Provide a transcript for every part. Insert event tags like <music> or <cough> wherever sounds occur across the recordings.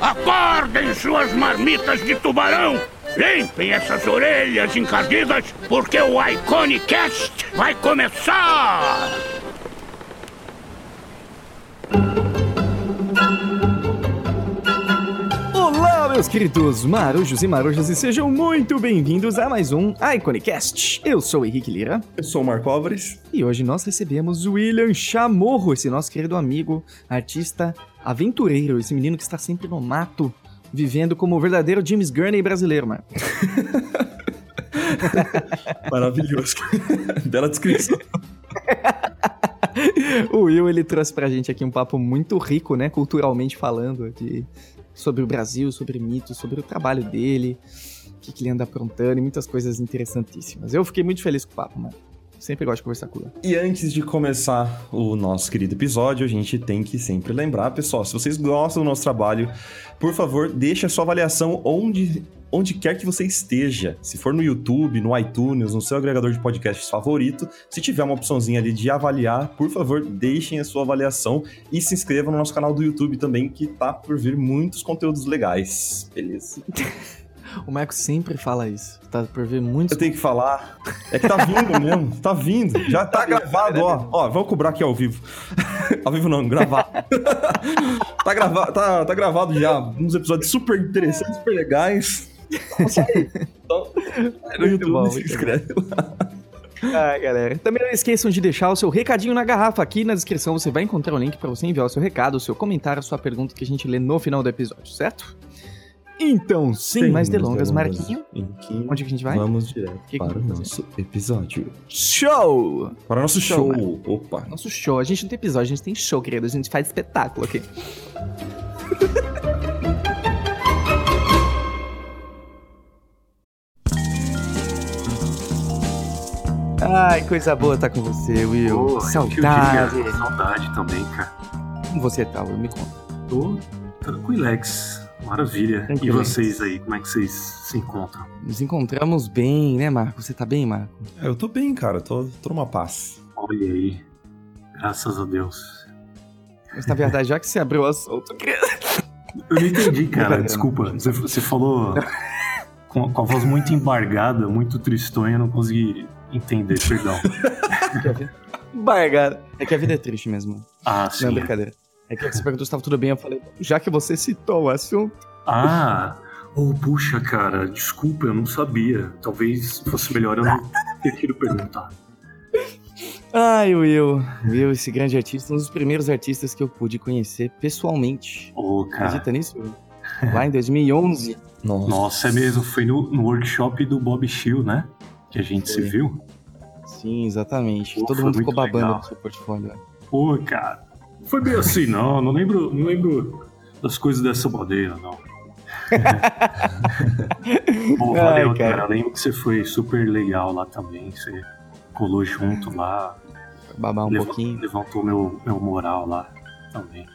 Acordem suas marmitas de tubarão! Limpem essas orelhas encardidas, porque o Iconicast vai começar! Meus queridos marujos e marujas, e sejam muito bem-vindos a mais um Iconicast. Eu sou o Henrique Lira. Eu sou o Marco Álvares. E hoje nós recebemos o William Chamorro, esse nosso querido amigo, artista aventureiro, esse menino que está sempre no mato, vivendo como o verdadeiro James Gurney brasileiro, mano. <laughs> Maravilhoso. <laughs> Bela descrição. <laughs> o Will, ele trouxe pra gente aqui um papo muito rico, né, culturalmente falando, de, sobre o Brasil, sobre mitos, sobre o trabalho dele, o que, que ele anda aprontando e muitas coisas interessantíssimas. Eu fiquei muito feliz com o papo, mano. Sempre gosto de conversar com ele. E antes de começar o nosso querido episódio, a gente tem que sempre lembrar, pessoal, se vocês gostam do nosso trabalho, por favor, deixe a sua avaliação onde, onde quer que você esteja. Se for no YouTube, no iTunes, no seu agregador de podcasts favorito, se tiver uma opçãozinha ali de avaliar, por favor, deixem a sua avaliação e se inscrevam no nosso canal do YouTube também, que tá por vir muitos conteúdos legais. Beleza? <laughs> O Marco sempre fala isso. Tá por ver muitos. Eu tenho que falar. É que tá vindo <laughs> mesmo. Tá vindo. Já tá gravado, ó. Ó, vamos cobrar aqui ao vivo. <laughs> ao vivo não, gravado. <laughs> tá, grava... tá, tá gravado já. Uns episódios super interessantes, super legais. Então, no YouTube, bom, se inscreve lá. Ah, galera. Também não esqueçam de deixar o seu recadinho na garrafa. Aqui na descrição você vai encontrar o link para você enviar o seu recado, o seu comentário, a sua pergunta que a gente lê no final do episódio, certo? Então, sem, sem mais delongas, delongas Marquinho, onde que a gente vai? Vamos direto que para o nosso episódio. Show! Para o nosso show. show. Opa. Nosso show. A gente não tem episódio, a gente tem show, querido. A gente faz espetáculo aqui. <laughs> Ai, coisa boa tá com você, Will. Oh, saudade. Saudade também, cara. Como você tá, Will? Me conta. Tô tranquilex. Maravilha. E vocês aí, como é que vocês se encontram? Nos encontramos bem, né, Marco? Você tá bem, Marco? É, eu tô bem, cara. Tô, tô numa paz. Olha aí. Graças a Deus. Mas na verdade, já que você abriu o assunto, eu não entendi, <laughs> cara. Desculpa. Você, você falou com, com, a voz muito embargada, muito tristonha, eu não consegui entender, perdão. <laughs> Embargada. É que a vida é triste mesmo. Ah, sim. Não é brincadeira. É que você perguntou se estava tudo bem, eu falei, já que você citou o assunto. Ah, oh, puxa, cara, desculpa, eu não sabia. Talvez fosse melhor eu não ter tido perguntar. Ai, Will, Will, esse grande artista, um dos primeiros artistas que eu pude conhecer pessoalmente. Ô, oh, cara. Acredita nisso? Lá em 2011. <laughs> Nossa, Nossa é mesmo, foi no, no workshop do Bob Shield, né? Que a gente foi. se viu. Sim, exatamente. Pô, Todo mundo ficou babando legal. no seu portfólio. Pô, cara. Foi bem assim, não. Não lembro, não lembro das coisas dessa bodeira, não. <laughs> Pô, valeu, Ai, cara. cara. Lembro que você foi super legal lá também. Você colou junto lá. Babar um lev pouquinho. Levantou meu, meu moral lá também.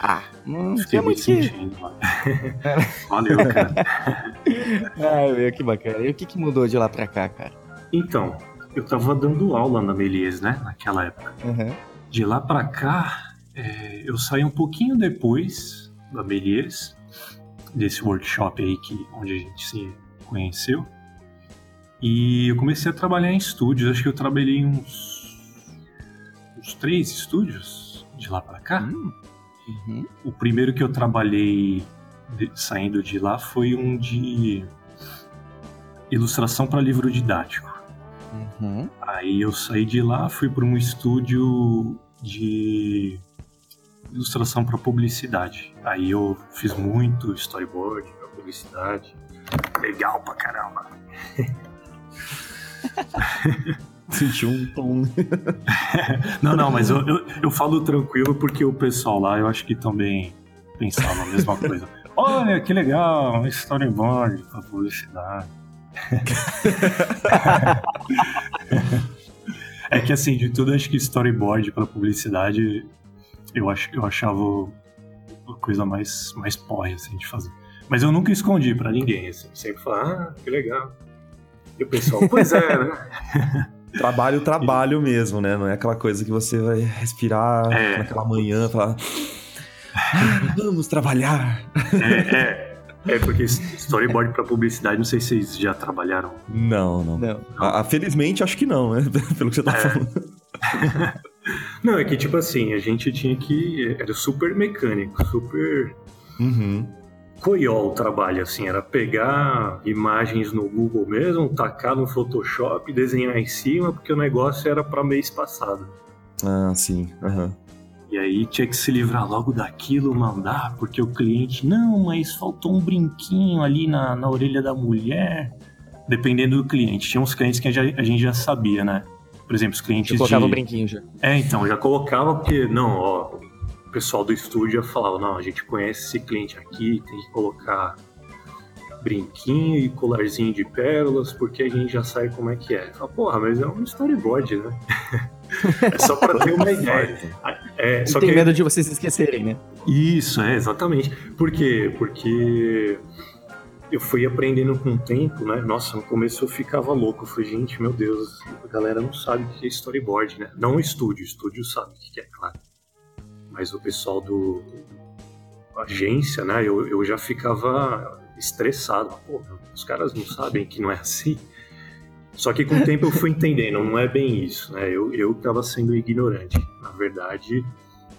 Ah, não Fiquei muito sentindo lá. <laughs> Valeu, cara. Ai, meu, que bacana. E o que, que mudou de lá pra cá, cara? Então, eu tava dando aula na Melies, né? Naquela época. Uhum. De lá para cá, é, eu saí um pouquinho depois da Melies, desse workshop aí que, onde a gente se conheceu. E eu comecei a trabalhar em estúdios. Acho que eu trabalhei em uns, uns três estúdios de lá para cá. Hum. Uhum. O primeiro que eu trabalhei de, saindo de lá foi um de ilustração para livro didático. Uhum. Aí eu saí de lá, fui para um estúdio de ilustração para publicidade. Aí eu fiz muito storyboard para publicidade. Legal pra caramba. <laughs> Sentiu um tom. <laughs> não, não, mas eu, eu, eu, falo tranquilo porque o pessoal lá eu acho que também pensava a mesma coisa. <laughs> Olha, que legal, um storyboard para publicidade. É que assim, de tudo, acho que storyboard para publicidade eu, ach, eu achava a coisa mais, mais porra assim, de fazer. Mas eu nunca escondi para ninguém, assim. Sempre falava, ah, que legal. E o pessoal, pois é, né? <laughs> Trabalho, trabalho e... mesmo, né? Não é aquela coisa que você vai respirar é... naquela manhã, falar. Vamos trabalhar. É, é, é porque storyboard para publicidade, não sei se vocês já trabalharam. Não, não. Não. Ah, felizmente, acho que não, né? <laughs> Pelo que você tá É. falando. <laughs> Não, é que tipo assim, a gente tinha que. Era super mecânico, super Uhum. coiol o trabalho, assim, era pegar imagens no Google mesmo, tacar no Photoshop, desenhar em cima, porque o negócio era para mês passado. Ah, sim. Aham. E aí tinha que se livrar logo daquilo, mandar, porque o cliente, não, mas faltou um brinquinho ali na, na orelha da mulher. Dependendo do cliente. Tinha uns clientes que a gente já, já sabia, né? Por exemplo, os clientes Eu colocava de... o brinquinho já. É, então, já colocava porque, não, ó, o pessoal do estúdio já falava, não, a gente conhece esse cliente aqui, tem que colocar brinquinho e colarzinho de pérolas, porque a gente já sabe como é que é. Fala, porra, mas é um storyboard, né? <laughs> é só pra ter uma ideia. É, Não só tem que medo de vocês esquecerem, né? isso, é, exatamente. Por quê? Porque eu fui aprendendo com o tempo, né? Nossa, no começo eu ficava louco. Eu falei, gente, meu Deus, a galera não sabe o que é storyboard, né? Não o estúdio, o estúdio sabe o que é, claro. Mas o pessoal do agência, né? Eu, eu já ficava estressado. Pô, os caras não sabem que não é assim. Só que com o tempo eu fui entendendo, não é bem isso, né? Eu, eu tava sendo ignorante. Na verdade,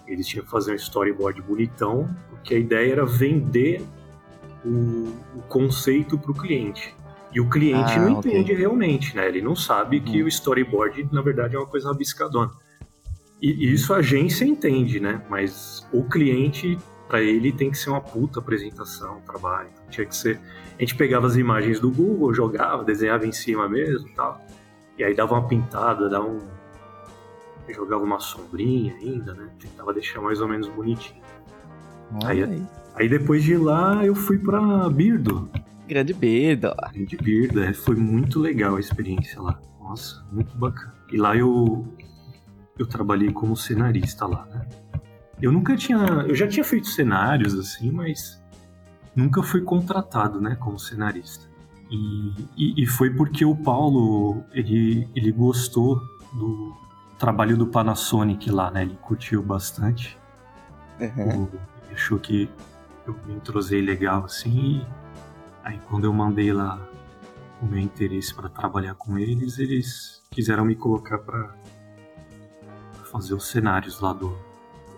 eles tinham que fazer um storyboard bonitão, porque a ideia era vender o, o conceito para o cliente. E o cliente Ah, não ok. entende realmente, né? Ele não sabe que Hum. o storyboard, na verdade, é uma coisa rabiscadona. E isso a agência entende, né? Mas o cliente, para ele, tem que ser uma puta apresentação, trabalho. Tinha que ser. A gente pegava as imagens do Google, jogava, desenhava em cima mesmo e tal. E aí dava uma pintada, dava um. Jogava uma sombrinha ainda, né? Tentava deixar mais ou menos bonitinho. Aí- aí. Aí depois de lá eu fui pra Birdo. Grande beda. De Birdo, é, foi muito legal a experiência lá. Nossa, muito bacana. E lá eu eu trabalhei como cenarista lá, né? Eu nunca tinha, eu já tinha feito cenários assim, mas nunca fui contratado, né, como cenarista. E, e, e foi porque o Paulo ele ele gostou do trabalho do Panasonic lá, né? Ele curtiu bastante. Uhum. O- achou que eu me entrosei legal assim. E aí quando eu mandei lá o meu interesse para trabalhar com eles, eles quiseram me colocar para fazer os cenários lá do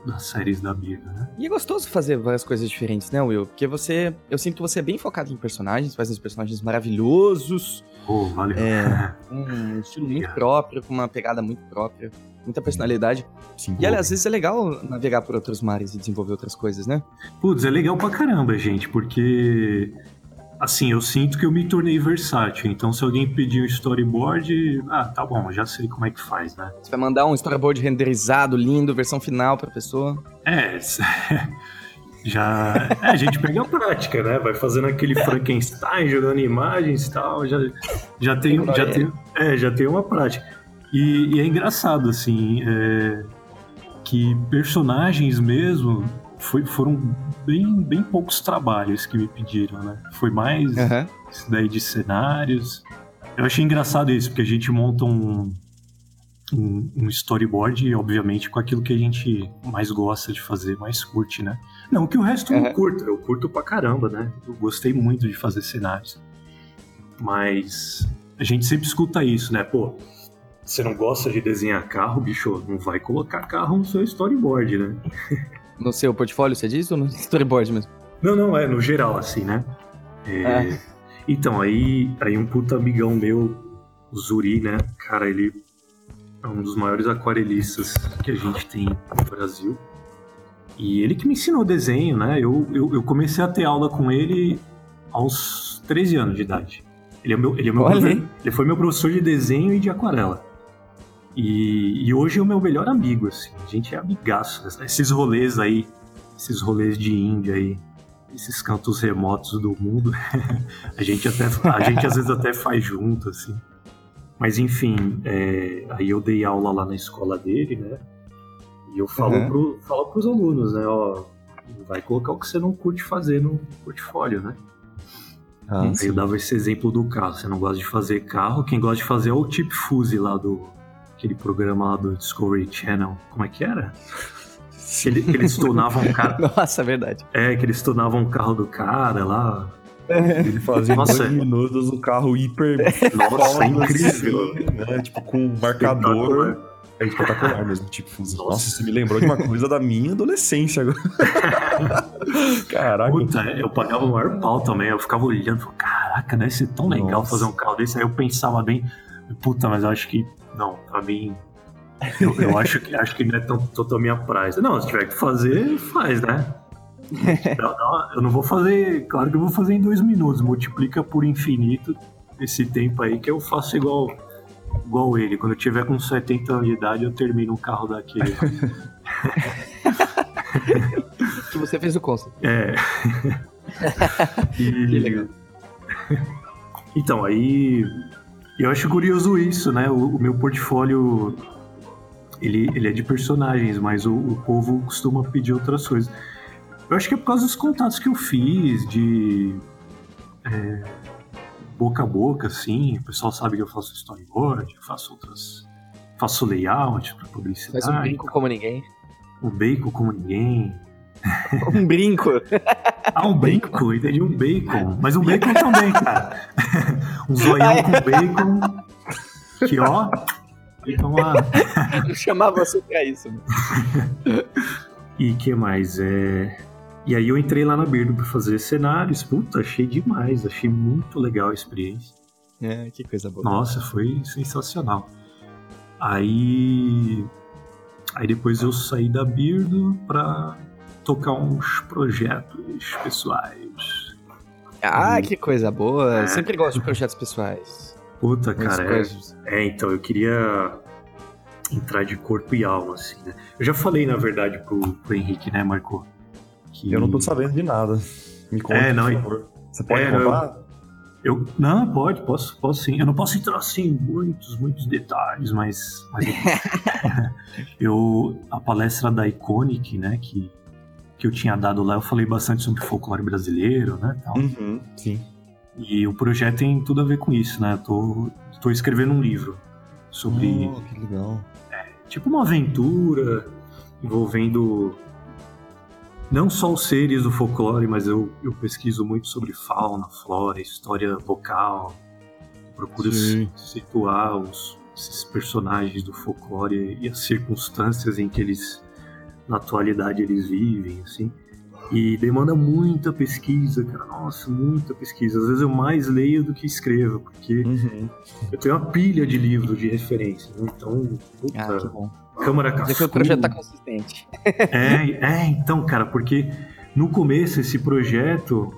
das séries da Birda, né? E é gostoso fazer várias coisas diferentes, né, Will? Porque você. Eu sinto que você é bem focado em personagens, faz uns personagens maravilhosos, Pô, valeu. É. <laughs> um estilo muito próprio, com uma pegada muito própria, muita personalidade. Sim. E aliás, às vezes é legal navegar por outros mares e desenvolver outras coisas, né? Putz, é legal pra caramba, gente, porque assim, eu sinto que eu me tornei versátil. Então, se alguém pedir um storyboard, ah, tá bom, já sei como é que faz, né? Você vai mandar um storyboard renderizado, lindo, versão final pra pessoa. É, <laughs> já é, a gente pega a prática, né? Vai fazendo aquele Frankenstein, <laughs> jogando imagens e tal, já, já tem, já tem, é, já tem uma prática. E, e é engraçado assim, é, que personagens mesmo foi- foram bem, bem poucos trabalhos que me pediram, né? Foi mais Aham. isso daí de cenários. Eu achei engraçado isso, porque a gente monta um, um, um storyboard, obviamente, com aquilo que a gente mais gosta de fazer, mais curte, né? Não que o resto eu Uhum. não curto, eu curto pra caramba, né? Eu gostei muito de fazer cenários. Mas a gente sempre escuta isso, né? Pô, você não gosta de desenhar carro, bicho, não vai colocar carro no seu storyboard, né? <laughs> No seu portfólio, você diz? Ou no <laughs> storyboard mesmo? Não, não, é no geral, assim, né? É, Então, aí, aí um puta amigão meu, o Zuri, né? Cara, ele é um dos maiores aquarelistas que a gente tem no Brasil. E ele que me ensinou desenho, né? Eu, eu, eu comecei a ter aula com ele aos 13 anos de idade. Ele, é meu, ele, é meu Olha ele foi meu professor de desenho e de aquarela. E, e hoje é o meu melhor amigo, assim. A gente é amigaço. Esses rolês aí, esses rolês de Índia aí, esses cantos remotos do mundo, <laughs> a gente até a gente às vezes até faz junto, assim. Mas enfim, é, aí eu dei aula lá na escola dele, né? E eu falo, Uhum. pro, falo pros alunos, né? Ó, vai colocar o que você não curte fazer no portfólio, né? Ah. Aí eu dava esse exemplo do carro. Você não gosta de fazer carro, quem gosta de fazer é o Tip Fuse lá do. Aquele programa lá do Discovery Channel. Como é que era? Ele, eles tunavam um cara. <laughs> Nossa, é verdade. É, que eles tunavam o carro do cara lá. Ele fazia em Nossa. dois minutos o carro hiper Nossa, foda, incrível. assim, né? Tipo, com um marcador. É espetacular mesmo, tipo. Nossa. Nossa, você me lembrou de uma coisa da minha adolescência agora. <laughs> Caraca. Puta, eu pagava o maior pau também. Eu ficava olhando, falava, caraca, deve ser tão legal Nossa. fazer um carro desse. Aí eu pensava bem, puta, mas eu acho que. Não, pra mim. Eu, eu acho, que, acho que não é tão, a minha praia. Não, se tiver que fazer, faz, né? <laughs> Não, não, eu não vou fazer. Claro que eu vou fazer em dois minutos. Multiplica por infinito esse tempo aí que eu faço igual. Igual ele, quando eu tiver com 70 anos de idade, eu termino um carro daquele. Que você fez o concept. É. <laughs> E- Que legal. Então, aí eu acho curioso isso, né? O, o meu portfólio ele, ele é de personagens, mas o, o povo costuma pedir outras coisas. Eu acho que é por causa dos contatos que eu fiz, de é, boca a boca, assim. O pessoal sabe que eu faço storyboard, eu faço outras. Faço layout para publicidade. Faz um brinco como ninguém. Um bacon como ninguém. <laughs> Um brinco. Ah, um bacon, entendi, um bacon. Mas um bacon também, cara. um zoião com bacon. Que ó. Bacon lá. Eu chamar você pra isso. mano. E que mais? É... E aí eu entrei lá na Birdo pra fazer cenários. Puta, achei demais. Achei muito legal a experiência. É, que coisa boa. Nossa, foi sensacional. Aí. Aí depois eu saí da Birdo pra tocar uns projetos pessoais. Ah, que coisa boa. Sempre gosto de projetos pessoais. Puta, Muitas cara, é, coisas. É, então, eu queria entrar de corpo e alma, assim, né? Eu já falei, na verdade, pro, pro Henrique, né, Marco? Que Eu não tô sabendo de nada. Me conta, É, não, por e- favor. Você pode É, contar? Eu, não, pode, posso, posso sim. Eu não posso entrar, assim, em muitos, muitos detalhes, mas... mas eu, <laughs> <laughs> eu- A palestra da Iconic, né, que, que eu tinha dado lá, eu falei bastante sobre folclore brasileiro, né, tal. Uhum, sim. E o projeto tem tudo a ver com isso, né? Eu tô, tô escrevendo um livro sobre... Oh, que legal. tipo uma aventura envolvendo não só os seres do folclore, mas eu, eu pesquiso muito sobre fauna, flora, história local. Procuro Sim. si- situar os, esses personagens do folclore e as circunstâncias em que eles, na atualidade, eles vivem, assim. E demanda muita pesquisa, cara. Nossa, muita pesquisa. Às vezes eu mais leio do que escrevo, porque Uhum. eu tenho uma pilha de livros de referência. né? Então, puta, Ah, que bom. Câmara dizer que o projeto tá consistente. É, é, então, cara, porque no começo esse projeto,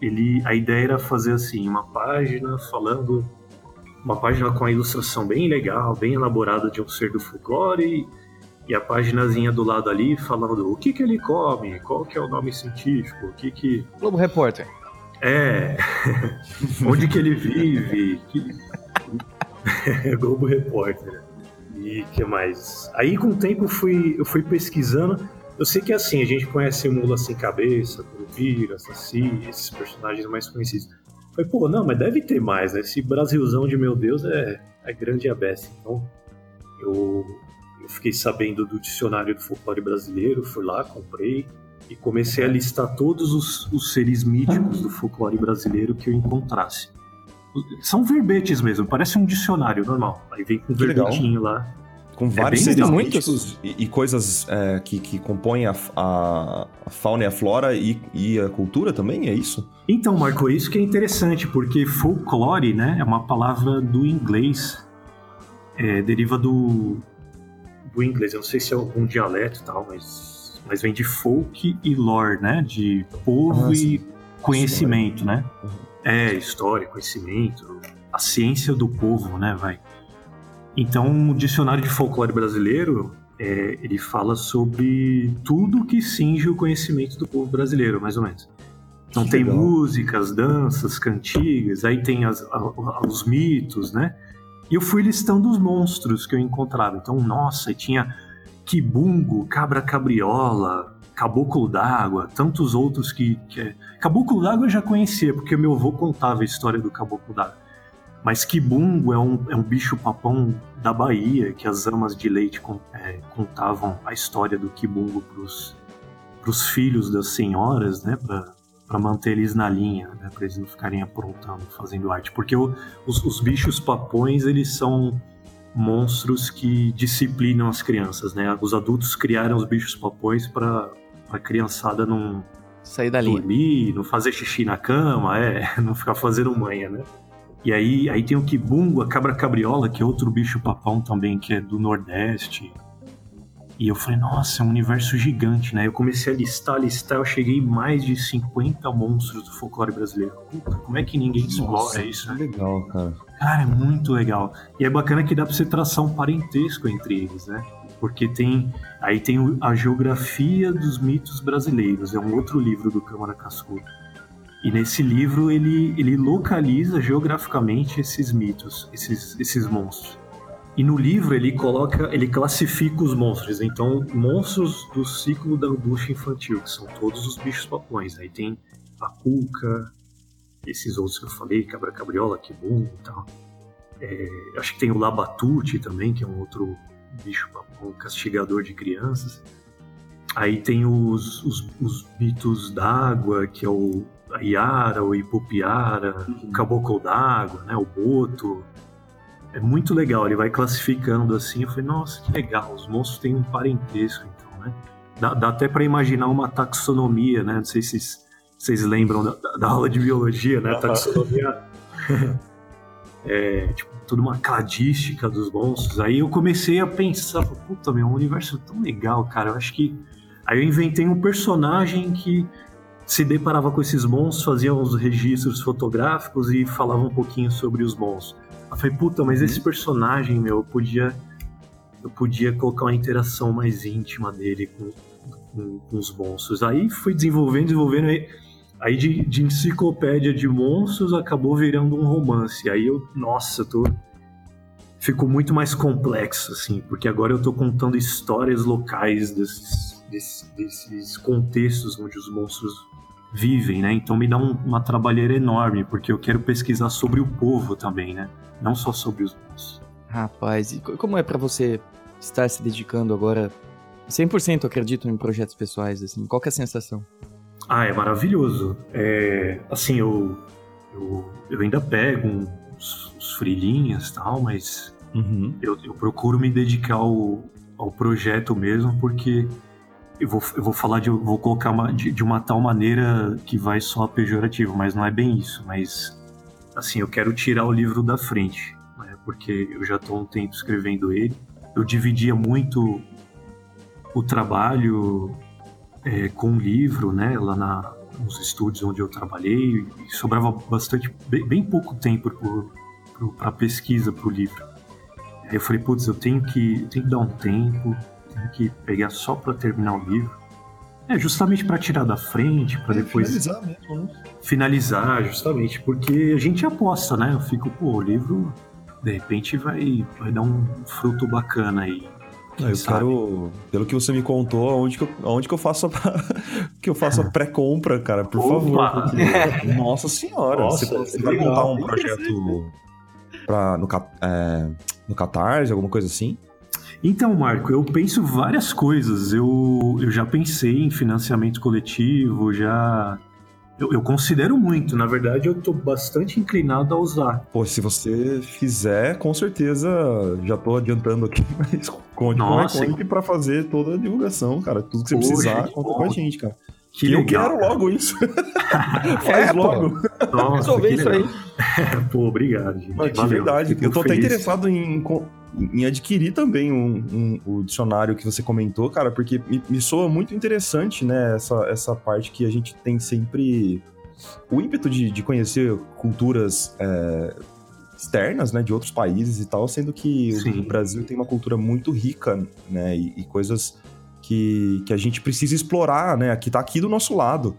ele, a ideia era fazer assim, uma página falando, uma página com a ilustração bem legal, bem elaborada de um ser do folclore, e a paginazinha do lado ali falando o que que ele come, qual que é o nome científico, o que que <laughs> Globo Repórter. é, <laughs> onde que ele vive, que... <laughs> Globo Repórter. E que mais? Aí com o tempo eu fui, eu fui pesquisando. Eu sei que assim, a gente conhece Mula Sem Cabeça, Curupira, Saci, esses personagens mais conhecidos. Falei, pô, não, mas deve ter mais, né? Esse Brasilzão de meu Deus é, é grande a beça. Então, eu, eu fiquei sabendo do dicionário do folclore brasileiro, fui lá, comprei e comecei a listar todos os, os seres míticos do folclore brasileiro que eu encontrasse. São verbetes mesmo, parece um dicionário normal. Aí vem com um Que legal. verbetinho lá. Com vários bem seres míticos e, e coisas é, que, que compõem a, a- a fauna e a flora e, e a cultura também, é isso? Então, Marco, isso que é interessante, porque folclore, né, é uma palavra do inglês, é, deriva do, do inglês. Eu não sei se é algum dialeto e tal, mas, mas vem de folk e lore, né, de povo Ah, e conhecimento, né? É, história, conhecimento, a ciência do povo, né, vai. Então, o dicionário de folclore brasileiro, é, ele fala sobre tudo que cinge o conhecimento do povo brasileiro, mais ou menos. Então Que tem legal. músicas, danças, cantigas, aí tem as- a- os mitos, né? E eu fui listando os monstros que eu encontrava. Então, nossa, tinha quibungo, cabra cabriola, caboclo d'água, tantos outros que... que é... Caboclo d'água eu já conhecia, porque meu avô contava a história do caboclo d'água. Mas quibungo é um, é um bicho-papão da Bahia, que as amas de leite é, contavam a história do quibungo para os filhos das senhoras, né? Para manter eles na linha, né, para eles não ficarem aprontando, fazendo arte. Porque o, os, os bichos papões, eles são monstros que disciplinam as crianças, né? Os adultos criaram os bichos papões para a criançada não sair dali, dormir, não fazer xixi na cama, é, <laughs> não ficar fazendo manha, né? E aí, aí tem o Kibungo, a cabra cabriola, que é outro bicho papão também, que é do Nordeste. E eu falei, nossa, é um universo gigante, né? Eu comecei a listar, listar, eu cheguei em mais de 50 monstros do folclore brasileiro. Puta, como é que ninguém explora nossa, isso? Né? legal, cara. Cara, é muito legal. E é bacana que dá pra você traçar um parentesco entre eles, né? Porque tem. Aí tem a geografia dos mitos brasileiros, é um outro livro do Câmara Cascudo. E nesse livro ele, ele localiza geograficamente esses mitos, esses, esses monstros. E no livro ele coloca, ele classifica os monstros. Então, monstros do ciclo da angústia infantil, que são todos os bichos papões. Aí tem a cuca, esses outros que eu falei, cabra cabriola, quibum e tal. É, acho que tem o labatute também, que é um outro bicho papão castigador de crianças. Aí tem os, os, os mitos d'água, que é o a Iara, o Ipupiara, uhum. o Caboclo d'Água, né, o Boto. É muito legal, ele vai classificando assim. Eu falei, nossa, que legal, os monstros têm um parentesco, então, né? Dá, dá até para imaginar uma taxonomia, né? Não sei se vocês lembram da, da, aula de biologia, né? <laughs> Taxonomia. <laughs> é, tipo, toda uma cladística dos monstros. Aí eu comecei a pensar, puta, meu, um universo tão legal, cara. Eu acho que. Aí eu inventei um personagem que se deparava com esses monstros, fazia uns registros fotográficos e falava um pouquinho sobre os monstros. Eu falei, puta, mas esse personagem, meu, eu podia, eu podia colocar uma interação mais íntima dele com, com, com os monstros. Aí fui desenvolvendo, desenvolvendo, aí, aí de, de, enciclopédia de monstros acabou virando um romance. Aí eu, nossa, tô... Ficou muito mais complexo, assim, porque agora eu tô contando histórias locais desses, desses, desses contextos onde os monstros vivem, né? Então me dá um, uma trabalheira enorme, porque eu quero pesquisar sobre o povo também, né? Não só sobre os monstros. Rapaz, e como é para você estar se dedicando agora 100% acredito em projetos pessoais, assim? Qual é a sensação? Ah, é maravilhoso. É, assim, eu, eu, eu ainda pego uns, uns frilinhas e tal, mas uhum. eu, eu procuro me dedicar ao, ao projeto mesmo, porque eu vou, eu vou falar de. vou colocar uma, de, de, uma tal maneira que vai soar pejorativo, mas não é bem isso. Mas, assim, eu quero tirar o livro da frente, né, porque eu já estou um tempo escrevendo ele. Eu dividia muito o trabalho é, com o livro, né, lá na, nos estúdios onde eu trabalhei, e sobrava bastante, bem, bem pouco tempo para pesquisa para o livro. Aí eu falei, putz, eu tenho que, eu tenho que dar um tempo que pegar só para terminar o livro. É justamente para tirar da frente, para é, depois finalizar mesmo, né? Finalizar, justamente, porque a gente aposta, né? Eu fico, pô, o livro de repente vai, vai dar um fruto bacana aí. eu sabe? quero, pelo que você me contou, aonde que eu, aonde que eu faço a, <laughs> que eu faço a <laughs> pré-compra, cara, por Opa. favor. Porque, <laughs> nossa senhora, nossa, você, você vai montar um projeto pra, no, é, no Catarse, alguma coisa assim? Então, Marco, eu penso várias coisas. Eu, eu já pensei em financiamento coletivo, já. Eu, eu considero muito, na verdade, eu estou bastante inclinado a usar. Pô, se você fizer, com certeza, já estou adiantando aqui, <laughs> mas conte Nossa, com a para fazer toda a divulgação, cara. Tudo que você Poxa, precisar, conta com a gente, cara. Que, eu quero logo isso. <laughs> Faz é, logo. Nossa, Resolver isso aí. <laughs> pô, obrigado, gente. Mas, de verdade, eu tô até interessado em, em adquirir também um, um, o dicionário que você comentou, cara, porque me, me soa muito interessante, né, essa, essa parte que a gente tem sempre o ímpeto de, de conhecer culturas é, externas, né, de outros países e tal, sendo que o, o, Brasil tem uma cultura muito rica, né, e, e, coisas que, que a gente precisa explorar, né, que tá aqui do nosso lado.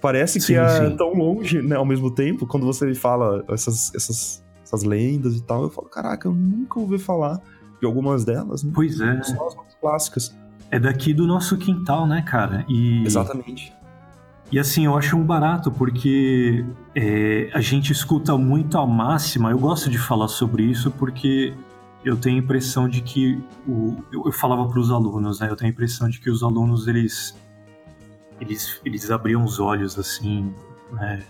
Parece sim, que é sim. tão longe, né, ao mesmo tempo, quando você fala essas, essas essas lendas e tal. Eu falo, caraca, eu nunca ouvi falar de algumas delas, né? Pois é. São as mais clássicas. É daqui do nosso quintal, né, cara? E... Exatamente. E assim, eu acho um barato porque é, a gente escuta muito a máxima. Eu gosto de falar sobre isso porque eu tenho a impressão de que o, eu, eu falava para os alunos, né? Eu tenho a impressão de que os alunos eles eles, eles abriam os olhos assim, né?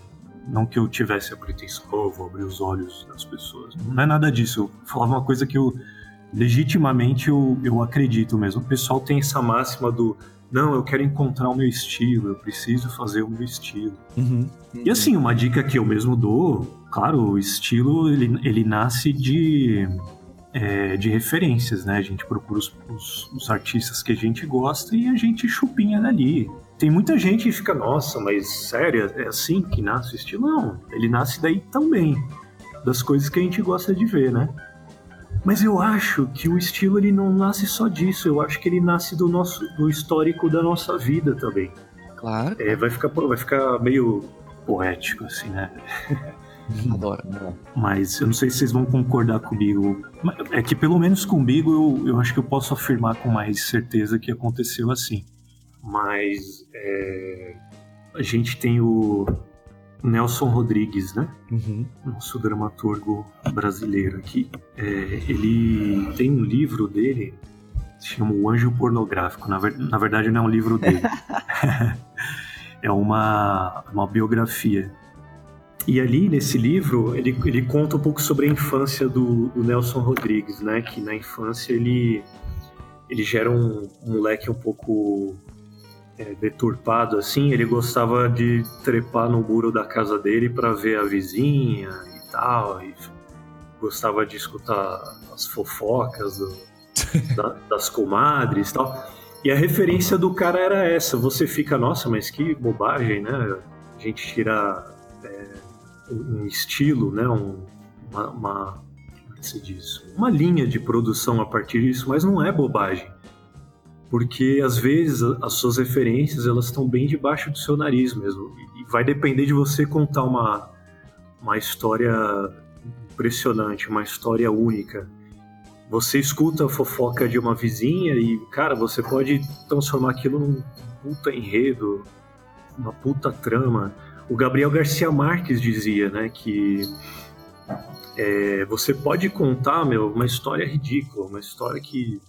Não que eu tivesse a pretensão, oh, vou abrir os olhos das pessoas. Não é nada disso. Eu falava uma coisa que eu legitimamente eu, eu acredito mesmo. O pessoal tem essa máxima do não, eu quero encontrar o meu estilo, eu preciso fazer o meu estilo. Uhum. E assim, uma dica que eu mesmo dou, claro, o estilo ele, ele nasce de, é, de referências, né? A gente procura os, os, os, artistas que a gente gosta e a gente chupinha dali. Tem muita gente que fica, nossa, mas sério, é assim que nasce o estilo? Não, ele nasce daí também, das coisas que a gente gosta de ver, né? Mas eu acho que o estilo ele não nasce só disso, eu acho que ele nasce do nosso do histórico da nossa vida também. Claro. É, vai ficar vai ficar meio poético assim, né? <laughs> Adoro. Mas eu não sei se vocês vão concordar comigo. É que pelo menos comigo eu, eu acho que eu posso afirmar com mais certeza que aconteceu assim. Mas é, a gente tem o Nelson Rodrigues, né? Uhum. Nosso dramaturgo brasileiro aqui. É, ele tem um livro dele, se chama O Anjo Pornográfico. Na, ver, na verdade, não é um livro dele. <laughs> <laughs> é uma, uma biografia. E ali, nesse livro, ele, ele conta um pouco sobre a infância do, do Nelson Rodrigues, né? Que na infância ele, ele gera um, um moleque um pouco é, deturpado assim, ele gostava de trepar no muro da casa dele para ver a vizinha e tal, e gostava de escutar as fofocas do, <laughs> da, das comadres e tal. E a referência do cara era essa. Você fica, nossa, mas que bobagem, né? A gente tira é, um estilo, né? Um, uma, uma, como é se diz? Uma linha de produção a partir disso, mas não é bobagem porque às vezes as suas referências elas estão bem debaixo do seu nariz mesmo e vai depender de você contar uma uma história impressionante, uma história única. Você escuta a fofoca de uma vizinha e, cara, você pode transformar aquilo num puta enredo, uma puta trama. O Gabriel Garcia Marques dizia, né, que é, você pode contar, meu, uma história ridícula, uma história que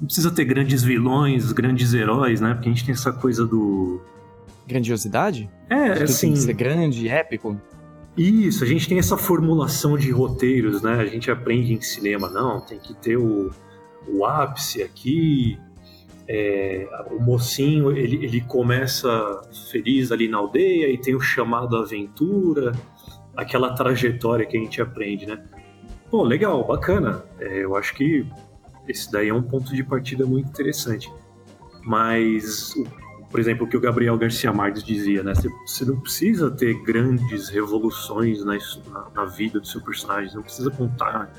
não precisa ter grandes vilões, grandes heróis, né? Porque a gente tem essa coisa do. Grandiosidade? É, Tudo assim. Tem que ser grande, épico. Isso, a gente tem essa formulação de roteiros, né? A gente aprende em cinema, não, tem que ter o, o ápice aqui. É, o mocinho ele, ele começa feliz ali na aldeia e tem o chamado aventura, aquela trajetória que a gente aprende, né? Pô, legal, bacana. É, eu acho que esse daí é um ponto de partida muito interessante. Mas, por exemplo, o que o Gabriel Garcia Marques dizia, né? Você não precisa ter grandes revoluções na, na vida do seu personagem, não precisa contar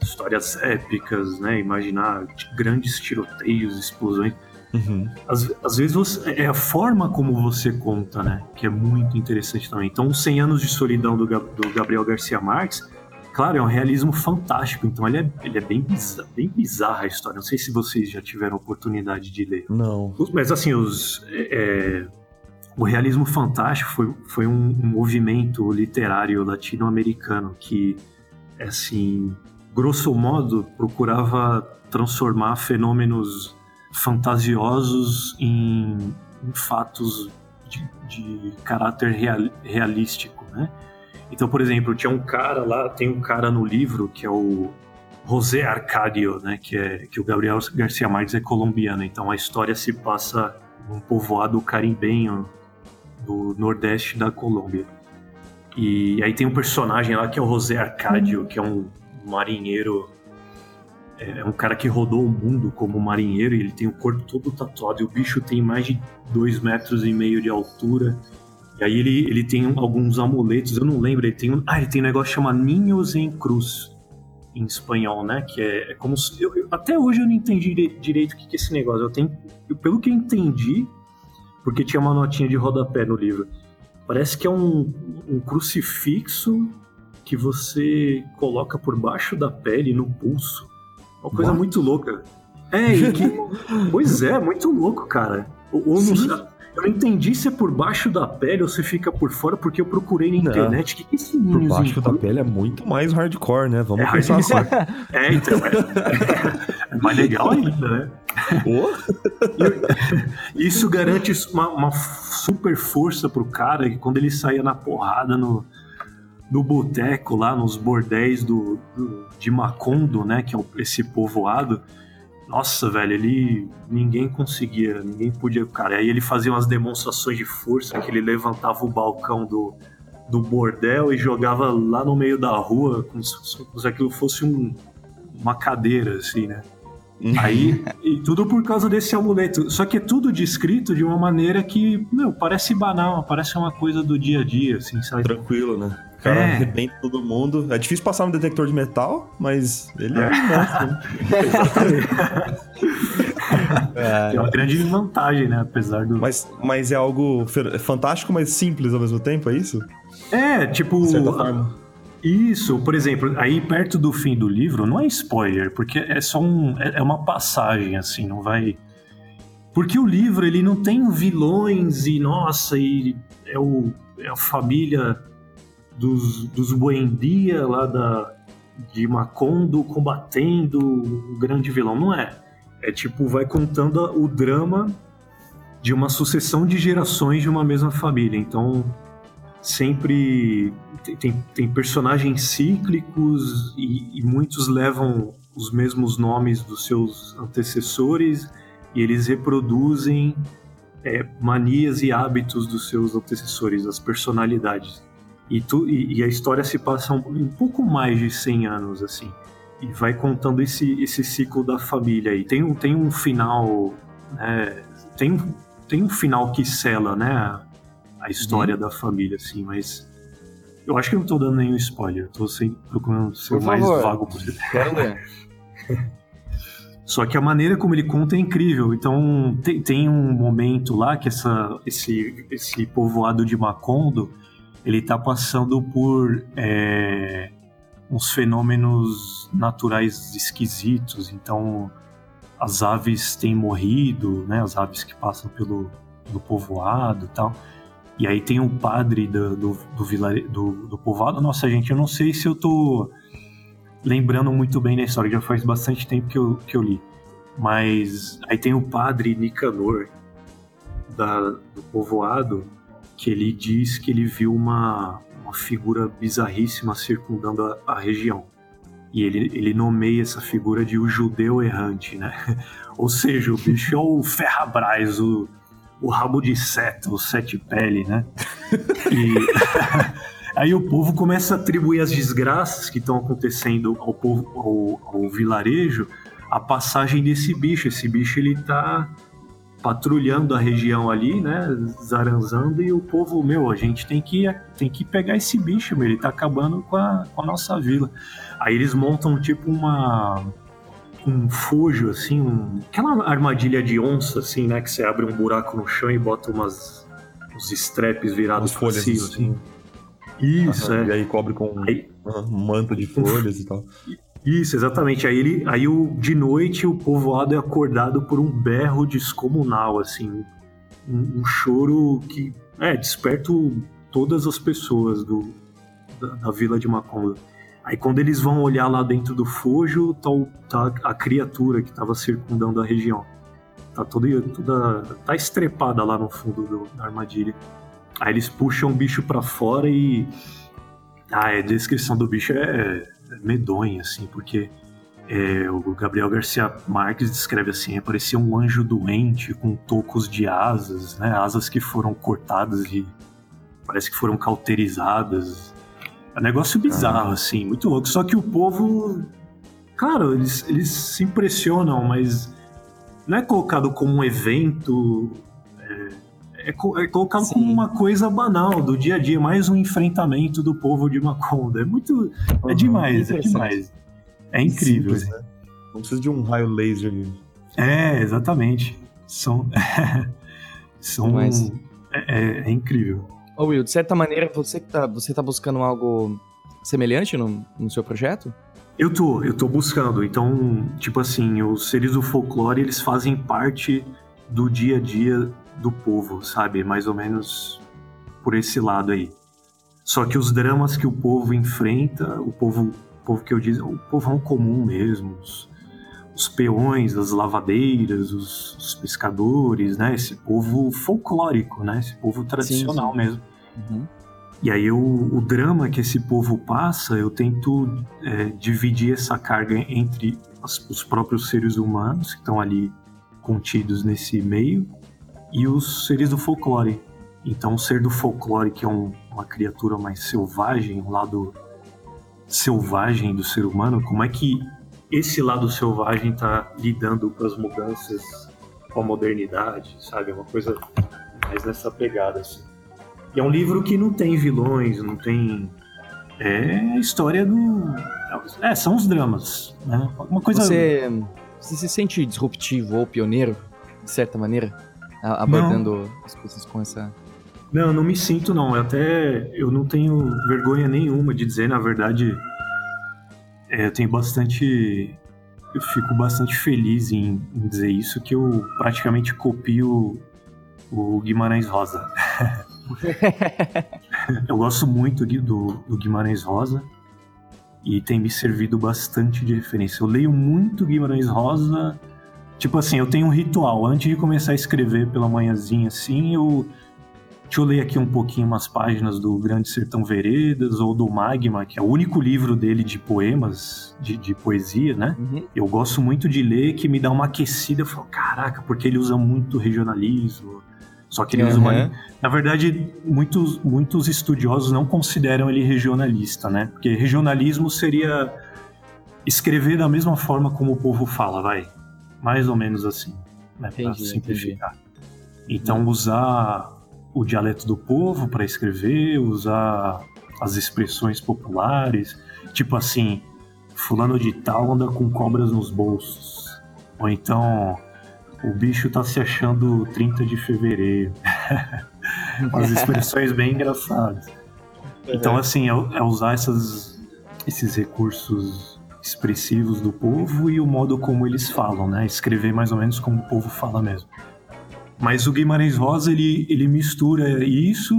histórias épicas, né? Imaginar grandes tiroteios, explosões. Uhum. Às, às, vezes você, é a forma como você conta, né? Que é muito interessante também. Então, 100 anos de solidão do, do Gabriel Garcia Marques claro, é um realismo fantástico, então ele é, ele é bem, bizarro, bem bizarra a história. Não sei se vocês já tiveram oportunidade de ler. Não. Mas assim, os, é, é, o realismo fantástico foi, foi um, um movimento literário latino-americano que, assim, grosso modo, procurava transformar fenômenos fantasiosos em, em fatos de, de caráter real, realístico, né? Então, por exemplo, tinha um cara lá, tem um cara no livro que é o José Arcadio, né, que é que o Gabriel Garcia Marques é colombiano. Então a história se passa num povoado carimbenho do nordeste da Colômbia. E aí tem um personagem lá que é o José Arcadio, que é um marinheiro é um cara que rodou o mundo como marinheiro e ele tem o corpo todo tatuado e o bicho tem mais de dois metros e meio de altura e aí ele, ele tem alguns amuletos, eu não lembro, ele tem um, ah, ele tem um negócio que chama Ninhos em Cruz, em espanhol, né? Que é, é como se, eu, eu, até hoje eu não entendi direito o que, que é esse negócio. Eu tenho, eu, pelo que eu entendi, porque tinha uma notinha de rodapé no livro, parece que é um, um crucifixo que você coloca por baixo da pele no pulso. Uma coisa What? muito louca. É, que, <laughs> pois é, muito louco, cara. Ou, ou no, eu não entendi se é por baixo da pele ou se fica por fora, porque eu procurei na internet. O que, que é esse Por baixo da pele é muito mais hardcore, né? Vamos É pensar assim. É, então. É, é mais legal ainda, né? E Isso garante uma, uma super força pro cara que quando ele saía na porrada no, no boteco lá, nos bordéis do, do- de Macondo, né? Que é esse povoado. Nossa, velho, ele. Ninguém conseguia, ninguém podia. Cara, aí ele fazia umas demonstrações de força, que ele levantava o balcão do, do bordel e jogava lá no meio da rua, como se, como se aquilo fosse um- uma cadeira, assim, né? Aí, e tudo por causa desse amuleto. Só que é tudo descrito de uma maneira que, meu, parece banal, parece uma coisa do dia a dia, assim, sabe? Tranquilo, né? O cara É. arrebenta todo mundo. É difícil passar no detector de metal, mas ele é, É. né? <laughs> É uma grande vantagem, né? Apesar do. Mas, mas é algo fer- fantástico, mas simples ao mesmo tempo, é isso? É, tipo. Isso, por exemplo, aí perto do fim do livro, não é spoiler, porque é só um. É é uma passagem, assim, não vai. Porque o livro, ele não tem vilões e, nossa, e é, o, é a família dos, dos Buendia lá da, de Macondo combatendo o grande vilão. Não é. É tipo, vai contando o drama de uma sucessão de gerações de uma mesma família. Então, sempre tem, tem, personagens cíclicos e, e muitos levam os mesmos nomes dos seus antecessores e eles reproduzem é, manias e hábitos dos seus antecessores, as personalidades. E, tu, e, e a história se passa um, um pouco mais de 100 anos, assim. E vai contando esse, esse ciclo da família. E tem, um- tem um final. Né, tem, um- tem um final que sela, né? A, a história da família, assim, mas. Eu acho que eu não tô dando nenhum spoiler. Eu tô sem, procurando ser o mais favor. vago possível. Quero ler. <laughs> Só que a maneira como ele conta é incrível. Então, tem, tem um momento lá que essa, esse, esse povoado de Macondo, ele tá passando por é, uns fenômenos naturais esquisitos. Então, as aves têm morrido, né? As aves que passam pelo, pelo povoado e tal. E aí tem um padre do, do, do, vilare- do, do povoado. Nossa, gente, eu não sei se eu tô lembrando muito bem da história, já faz bastante tempo que eu, que eu li. Mas aí tem o padre Nicanor da, do povoado, que ele diz que ele viu uma, uma figura bizarríssima circundando a, a região. E ele, ele nomeia essa figura de o judeu errante, né? <laughs> Ou seja, o bicho é o Ferrabras, o, o rabo de seta, o sete pele, né? E <laughs> aí o povo começa a atribuir as desgraças que estão acontecendo ao povo, ao, ao vilarejo, a passagem desse bicho. Esse bicho ele tá patrulhando a região ali, né, zaranzando e o povo, meu, a gente tem que tem que pegar esse bicho, meu, ele tá acabando com a, com a nossa vila. Aí eles montam tipo uma um fojo assim, um, aquela armadilha de onça assim, né, que você abre um buraco no chão e bota umas uns straps virados pra folhas cima, assim. Isso, Aham, é. E aí cobre com Aí- um manto de <laughs> folhas e tal. Isso, exatamente. Aí, ele, aí o, de noite o povoado é acordado por um berro descomunal, assim. Um, um choro que é, desperta todas as pessoas do, da, da vila de Macondo. Aí quando eles vão olhar lá dentro do fojo, tá, o- tá a criatura que estava circundando a região. Tá toda, toda. tá estrepada lá no fundo do- da armadilha. Aí eles puxam o bicho pra fora e. Ah, a descrição do bicho é medonha, assim, porque é, o Gabriel Garcia Marques descreve assim: parecia um anjo doente com tocos de asas, né? Asas que foram cortadas e parece que foram cauterizadas. É um negócio bizarro, assim, muito louco. Só que o povo, claro, eles, eles se impressionam, mas não é colocado como um evento. É, é co- é colocado Sim. como uma coisa banal do dia a dia, mais um enfrentamento do povo de Macondo. É muito. É Uhum. demais, é demais. É incrível. Simples, né? Não precisa de um raio laser. É, exatamente. São. <laughs> são. Mas- É, é- é incrível. Ô Will, de certa maneira, você, que tá, você tá buscando algo semelhante no, no seu projeto? Eu tô, eu tô buscando. Então, tipo assim, os seres do folclore, eles fazem parte do dia a dia do povo, sabe? Mais ou menos por esse lado aí. Só que os dramas que o povo enfrenta, o povo, o povo que eu digo, o povão comum mesmo, os, os peões, as lavadeiras, os, os, pescadores, né? Esse povo folclórico, né? Esse povo tradicional sim, sim. mesmo. Uhum. E aí o, o, drama que esse povo passa, eu tento é, dividir essa carga entre as, os próprios seres humanos que estão ali contidos nesse meio e os seres do folclore. Então, o ser do folclore, que é um, uma criatura mais selvagem, um lado selvagem do ser humano, como é que esse lado selvagem está lidando com as mudanças, com a modernidade, sabe? É uma coisa mais nessa pegada, assim. E é um livro que não tem vilões, não tem. É a história do. É, são os dramas, né? Uma coisa. Você, você se sente disruptivo ou pioneiro, de certa maneira? Abordando não. as coisas com essa não, não me sinto não. Eu até eu não tenho vergonha nenhuma de dizer, na verdade, é, eu tenho bastante, eu fico bastante feliz em, em, dizer isso que eu praticamente copio o Guimarães Rosa. <laughs> eu gosto muito do, do Guimarães Rosa e tem me servido bastante de referência. Eu leio muito Guimarães Rosa. Tipo assim, eu tenho um ritual. Antes de começar a escrever pela manhãzinha, assim, eu Deixa eu ler aqui um pouquinho umas páginas do Grande Sertão Veredas ou do Magma, que é o único livro dele de poemas, de, de poesia, né? Uhum. Eu gosto muito de ler, que me dá uma aquecida. Eu falo, caraca, porque ele usa muito regionalismo. Só que ele uhum. usa uma... Na verdade, muitos, muitos estudiosos não consideram ele regionalista, né? Porque regionalismo seria escrever da mesma forma como o povo fala, vai. Mais ou menos assim, né? Pra simplificar. Entendi. Então, usar o dialeto do povo para escrever, usar as expressões populares, tipo assim, fulano de tal anda com cobras nos bolsos. Ou então, o bicho tá se achando 30 de fevereiro. <laughs> As expressões bem engraçadas. Então, assim, é, é usar essas, esses recursos expressivos do povo e o modo como eles falam, né? Escrever mais ou menos como o povo fala mesmo. Mas o Guimarães Rosa, ele, ele mistura isso,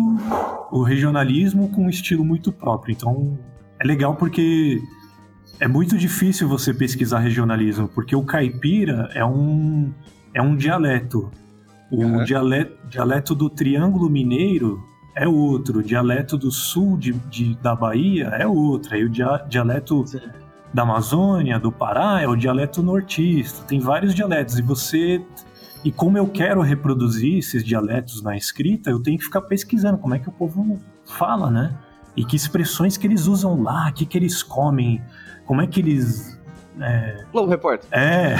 o regionalismo, com um estilo muito próprio. Então, é legal porque é muito difícil você pesquisar regionalismo, porque o caipira é um, é um dialeto. O uhum. dialeto, dialeto do Triângulo Mineiro é outro, o dialeto do sul de, de da Bahia é outro, aí o dia, dialeto Sim. Da Amazônia, do Pará é o dialeto nortista. Tem vários dialetos e você e como eu quero reproduzir esses dialetos na escrita, eu tenho que ficar pesquisando como é que o povo fala, né? E que expressões que eles usam lá, o que, que eles comem, como é que eles. É... Globo Repórter. É.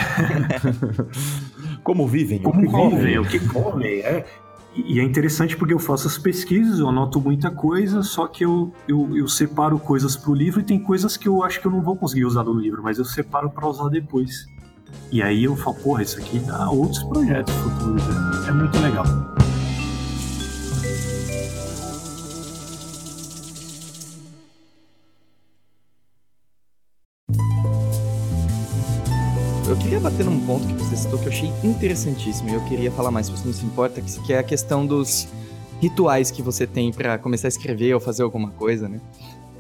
<laughs> como vivem, como o que vivem, comem. o que comem. É. E é interessante porque eu faço as pesquisas, eu anoto muita coisa, só que eu, eu, eu separo coisas para o livro e tem coisas que eu acho que eu não vou conseguir usar no livro, mas eu separo para usar depois. E aí eu falo, porra, isso aqui dá outros projetos futuros. Né? É muito legal. Queria bater num ponto que você citou que eu achei interessantíssimo e eu queria falar mais, se você não se importa, que é a questão dos rituais que você tem para começar a escrever ou fazer alguma coisa, né?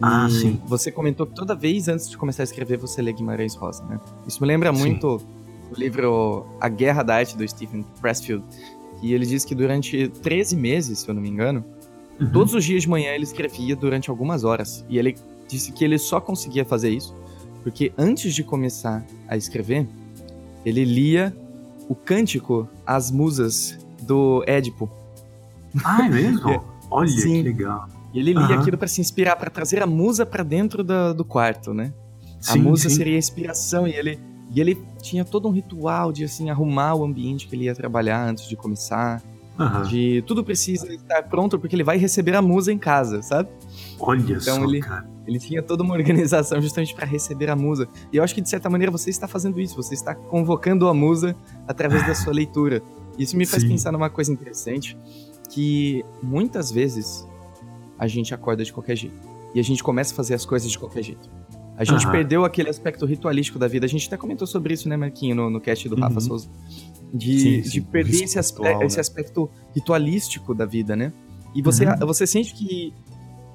Ah, sim. Você comentou que toda vez antes de começar a escrever você lê Guimarães Rosa, né? Isso me lembra sim. muito o livro A Guerra da Arte do Stephen Pressfield. E ele diz que durante 13 meses, se eu não me engano, uhum. todos os dias de manhã ele escrevia durante algumas horas. E ele disse que ele só conseguia fazer isso porque antes de começar a escrever, ele lia o cântico às musas do Édipo. Ah, é mesmo? <laughs> Olha Sim. que legal. E ele lia uhum. aquilo para se inspirar, para trazer a musa para dentro do, do quarto, né? Sim, a musa sim. seria a inspiração e ele e ele tinha todo um ritual de assim arrumar o ambiente que ele ia trabalhar antes de começar. Uhum. De tudo precisa estar pronto porque ele vai receber a musa em casa, sabe? Olha então, só, ele, cara. Ele tinha toda uma <laughs> organização justamente para receber a musa. E eu acho que de certa maneira você está fazendo isso, você está convocando a musa através da sua leitura. Isso me faz Sim. pensar numa coisa interessante, que muitas vezes a gente acorda de qualquer jeito e a gente começa a fazer as coisas de qualquer jeito. A gente uhum. perdeu aquele aspecto ritualístico da vida. A gente até comentou sobre isso, né, Marquinho, no, no cast do uhum. Rafa Souza. De, Sim, de sim, perder risco esse, aspe ritual, esse né? aspecto ritualístico da vida, né? E você, Uhum. você sente que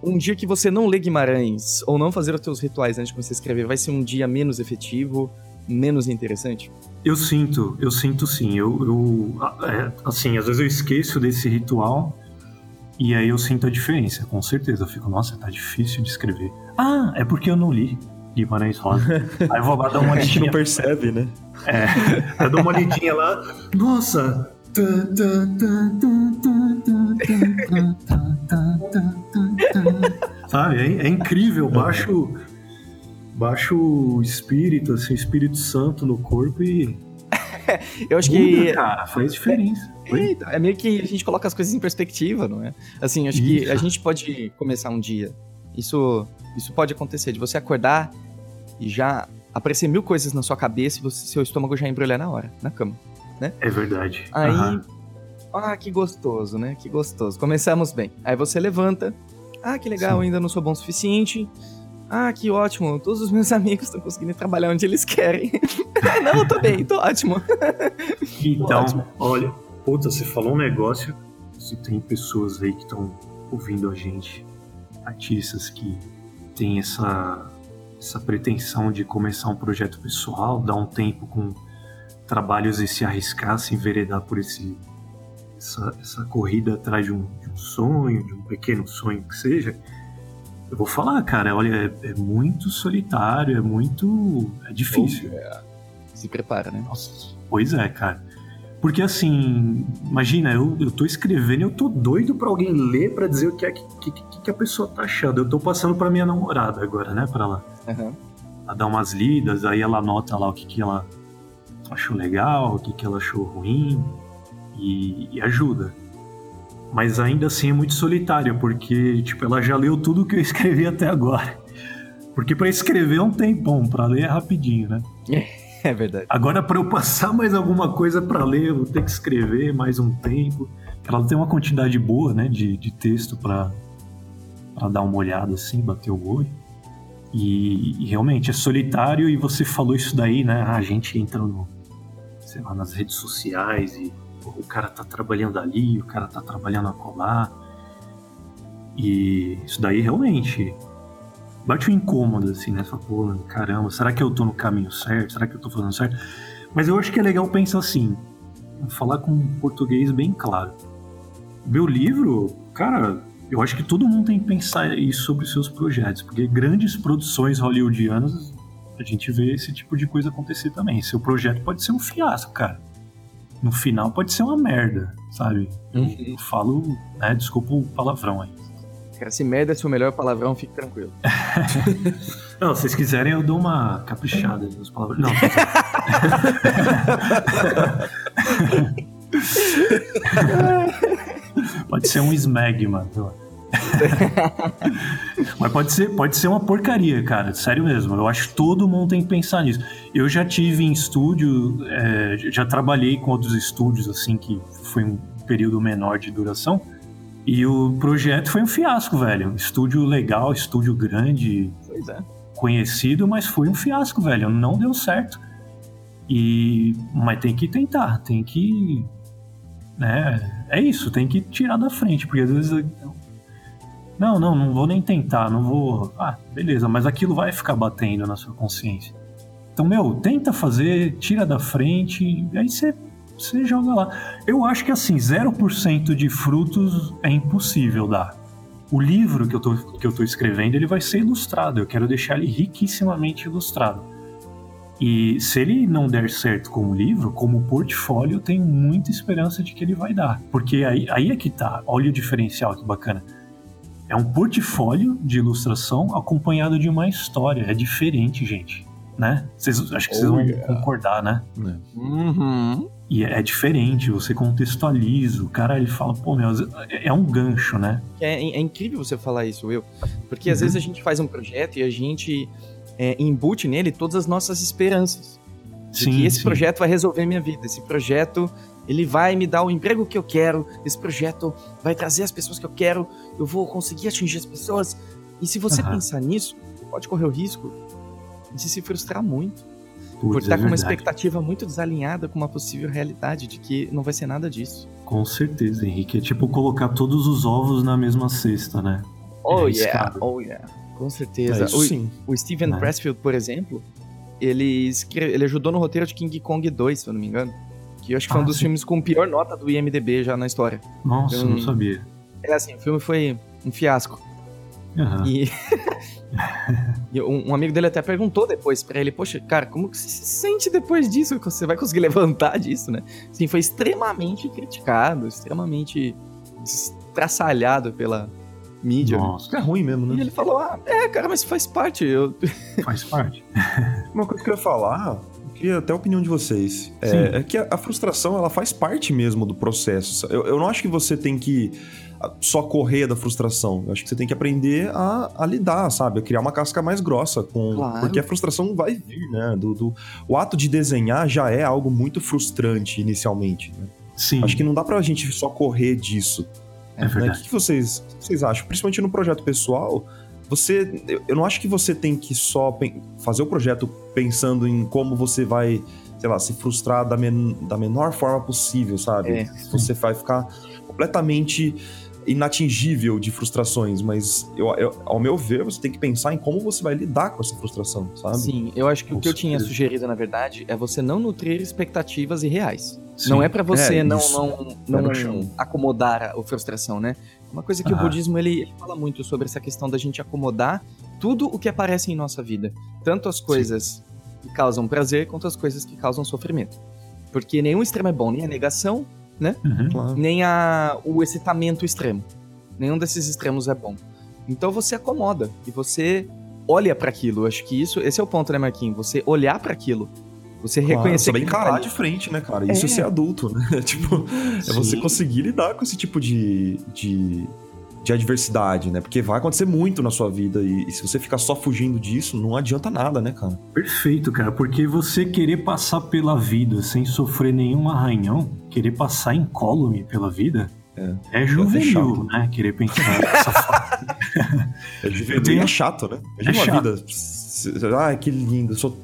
um dia que você não lê Guimarães ou não fazer os seus rituais antes de você escrever vai ser um dia menos efetivo, menos interessante? Eu sinto, eu sinto sim. Eu, eu é, assim, às vezes eu esqueço desse ritual e aí eu sinto a diferença, com certeza. Eu fico, nossa, tá difícil de escrever. Ah, é porque eu não li Guimarães Rosa. aí eu vou lá dar uma A gente não olhadinha. percebe, né? É, eu dou uma olhadinha lá. Nossa! <laughs> Sabe? É, é incrível, baixo. baixo espírito, assim, Espírito Santo no corpo e <laughs> eu acho que. cara, faz diferença. É, é, meio que a gente coloca as coisas em perspectiva, não é? Assim, acho isso. que a gente pode começar um dia. Isso, isso pode acontecer, de você acordar e já aparecer mil coisas na sua cabeça e você, seu estômago já embrulhar na hora, na cama, né? É verdade. Aí. Uhum. Ah, que gostoso, né? Que gostoso. Começamos bem. Aí você levanta, ah, que legal, ainda não sou bom o suficiente. Ah, que ótimo. Todos os meus <laughs> amigos estão conseguindo trabalhar onde eles querem. <laughs> não, eu tô bem, tô ótimo. <laughs> Então, Ótimo. olha, puta, você falou um negócio. Se tem pessoas aí que estão ouvindo a gente, artistas que têm essa, essa pretensão de começar um projeto pessoal, dar um tempo com trabalhos e se arriscar, se enveredar por esse, essa, essa corrida atrás de um, de um sonho, de um pequeno sonho que seja. Eu vou falar, cara, olha, é, é muito solitário, é muito. É difícil. Se prepara, né? Nossa, pois é, cara. Porque assim, imagina, eu, eu tô escrevendo e eu tô doido pra alguém ler pra dizer o que é que, que, que a pessoa tá achando. Eu tô passando pra minha namorada agora, né, pra ela, Aham. ela dar umas lidas, aí ela anota lá o que, que ela achou legal, o que, que ela achou ruim e, e ajuda. Mas ainda assim é muito solitário, porque tipo, ela já leu tudo que eu <laughs> escrevi até agora. Porque pra escrever é um tempão, pra ler é rapidinho, né? <laughs> É verdade. Agora, para eu passar mais alguma coisa para ler, eu vou ter que escrever mais um tempo. Ela tem uma quantidade boa, né, de, de texto para dar uma olhada assim, bater o olho. E, e realmente é solitário. E você falou isso daí, né? A gente entra no, sei lá, nas redes sociais e o cara tá trabalhando ali, o cara tá trabalhando acolá. E isso daí realmente bate um incômodo, assim, né? Você fala, pô, caramba, será que eu tô no caminho certo? Será que eu tô fazendo certo? Mas eu acho que é legal pensar assim, falar com um português bem claro. Meu livro, cara, eu acho que todo mundo tem que pensar isso sobre os seus projetos, porque grandes produções hollywoodianas, a gente vê esse tipo de coisa acontecer também. Seu projeto pode ser um fiasco, cara. No final pode ser uma merda, sabe? Eu falo, né, desculpa o palavrão aí. Cara, se merda é seu melhor palavrão, fique tranquilo. <laughs> Não, se vocês quiserem, eu dou uma caprichada nas palavras. Não, <laughs> <laughs> pode ser um smegma. sei lá. <laughs> Mas pode ser, pode ser uma porcaria, cara. Sério mesmo. Eu acho que todo mundo tem que pensar nisso. Eu já tive em estúdio, é, já trabalhei com outros estúdios, assim, que foi um período menor de duração. E o projeto foi um fiasco, velho. Estúdio legal, estúdio grande, é. conhecido, mas foi um fiasco, velho. Não deu certo. E mas tem que tentar, tem que né? É isso, tem que tirar da frente, porque às vezes não, não, não vou nem tentar, não vou. Ah, beleza, mas aquilo vai ficar batendo na sua consciência. Então, meu, tenta fazer, tira da frente, aí você você joga lá. Eu acho que assim, 0% de frutos é impossível dar. O livro que eu, tô, que eu tô escrevendo, ele vai ser ilustrado. Eu quero deixar ele riquissimamente ilustrado. E se ele não der certo como livro, como portfólio, eu tenho muita esperança de que ele vai dar. Porque aí, aí é que tá. Olha o diferencial, que bacana. É um portfólio de ilustração acompanhado de uma história. É diferente, gente. Né? Vocês, acho que vocês Oh, vão yeah. concordar, né? Uhum. E é, é diferente, você contextualiza. O cara ele fala, pô, meu, é, é um gancho, né? É, é incrível você falar isso, Will. Porque às Uhum. vezes a gente faz um projeto e a gente é, embute nele todas as nossas esperanças. De que esse projeto vai resolver minha vida. Esse projeto, ele vai me dar o emprego que eu quero. Esse projeto vai trazer as pessoas que eu quero. Eu vou conseguir atingir as pessoas. E se você Aham. pensar nisso, pode correr o risco de se frustrar muito. por Putz, estar é com uma expectativa muito desalinhada com uma possível realidade de que não vai ser nada disso. Com certeza, Henrique. É tipo colocar todos os ovos na mesma cesta, né? Oh arriscado. yeah, oh yeah. Com É, certeza. isso o, sim. o Steven Né? Pressfield, por exemplo, ele, escre- ele ajudou no roteiro de King Kong 2, se eu não me engano. Que eu acho que foi um Ah, dos sim. filmes com pior nota do IMDB já na história. Nossa, Eu não não- sabia. É assim, o filme foi um fiasco. Aham. E, <laughs> e um, um amigo dele até perguntou depois pra ele, poxa, cara, como que você se sente depois disso? Você vai conseguir <laughs> levantar disso, né? Sim, foi extremamente criticado, extremamente estraçalhado pela mídia. né? Nossa, É ruim mesmo, E né? ele falou, ah, é, cara, mas faz parte. Eu... faz parte. <laughs> Uma coisa que eu ia falar, queria até a opinião de vocês. É, é que a, a frustração, ela faz parte mesmo do processo. Eu, eu não acho que você tem que ah, só correr da frustração. Eu acho que você tem que aprender a, a lidar, sabe? A criar uma casca mais grossa com. Claro. Porque a frustração vai vir, né? Do, do- o ato de desenhar já é algo muito frustrante inicialmente. né? Sim, Acho que não dá pra gente só correr disso. é né? O verdade. que, que vocês, o que vocês acham? Principalmente no projeto pessoal, você, eu, não acho que você tem que só fazer o projeto pensando em como você vai, sei lá, se frustrar da, men- da menor forma possível, sabe? É. Você vai ficar completamente inatingível de frustrações, mas eu, eu- ao meu ver, você tem que pensar em como você vai lidar com essa frustração, sabe? Sim, eu acho que o Com que eu tinha sugerido, na verdade, é você não nutrir expectativas irreais. Sim. Não é pra você É, não, não, Pé não no chão. acomodar a frustração, né? Uma coisa que o Aham. budismo ele, ele fala muito sobre essa questão da gente acomodar tudo o que aparece em nossa vida, tanto as coisas que causam prazer quanto as coisas que causam sofrimento. Porque nenhum extremo é bom, nem a negação, Uhum. Claro. nem a, o excitamento extremo. Nenhum desses extremos é bom. Então você acomoda e você olha pra aquilo. Acho que isso, esse é o ponto, né, Marquinhos? Você olhar pra aquilo. Você Claro, reconhecer saber encarar tá de frente, né, cara? Isso é, É. ser adulto, né? <laughs> tipo, é você Sim. conseguir lidar com esse tipo de, de, de adversidade, né? Porque vai acontecer muito na sua vida e, e se você ficar só fugindo disso, não adianta nada, né, cara? Perfeito, cara, porque você querer passar pela vida sem sofrer nenhum arranhão, querer passar incólume pela vida, É. é, juvenil, chato. né? Querer pensar dessa forma. <laughs> É juvenil tenho- é chato, né? Imagina É uma chato. vida. Ai, que lindo. Sou...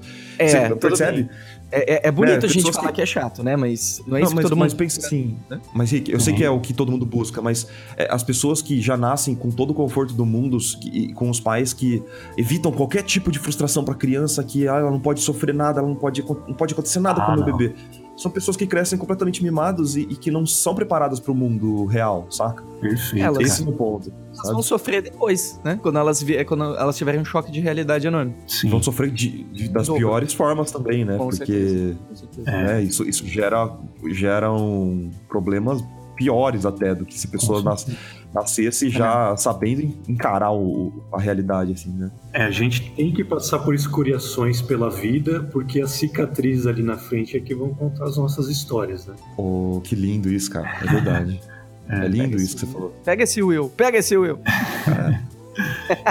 É, você percebe? É, é- é bonito É, a gente falar que- que... é chato, né? Mas não é Não, isso mas, que todo mas mundo pensa assim. né? Mas, Rick, eu sei Uhum. que é o que todo mundo busca, mas é, as pessoas que já nascem com todo o conforto do mundo e com os pais que evitam qualquer tipo de frustração pra criança, que ah, ela não pode sofrer nada, ela não pode, não pode acontecer nada Ah, com o meu não. bebê. São pessoas que crescem completamente mimados e, e que não são preparadas pro mundo real, saca? Perfeito. Elas- cara. Esse é o ponto. Elas sabe? vão sofrer depois, né? Quando elas, quando elas tiverem um choque de realidade enorme. Sim. Vão sofrer de- de- das Dobro. piores formas também, né? Com Porque certeza. Com certeza. É. né, isso, isso gera, geram problemas piores até do que se a pessoa Com nas, nascesse já sabendo encarar o- a realidade, assim, né? É, a gente tem que passar por escoriações pela vida, porque as cicatrizes ali na frente é que vão contar as nossas histórias, né? Oh, que lindo isso, cara. É verdade. <laughs> É, lindo pega isso que você falou. Pega esse Will, pega esse Will. <laughs> <laughs>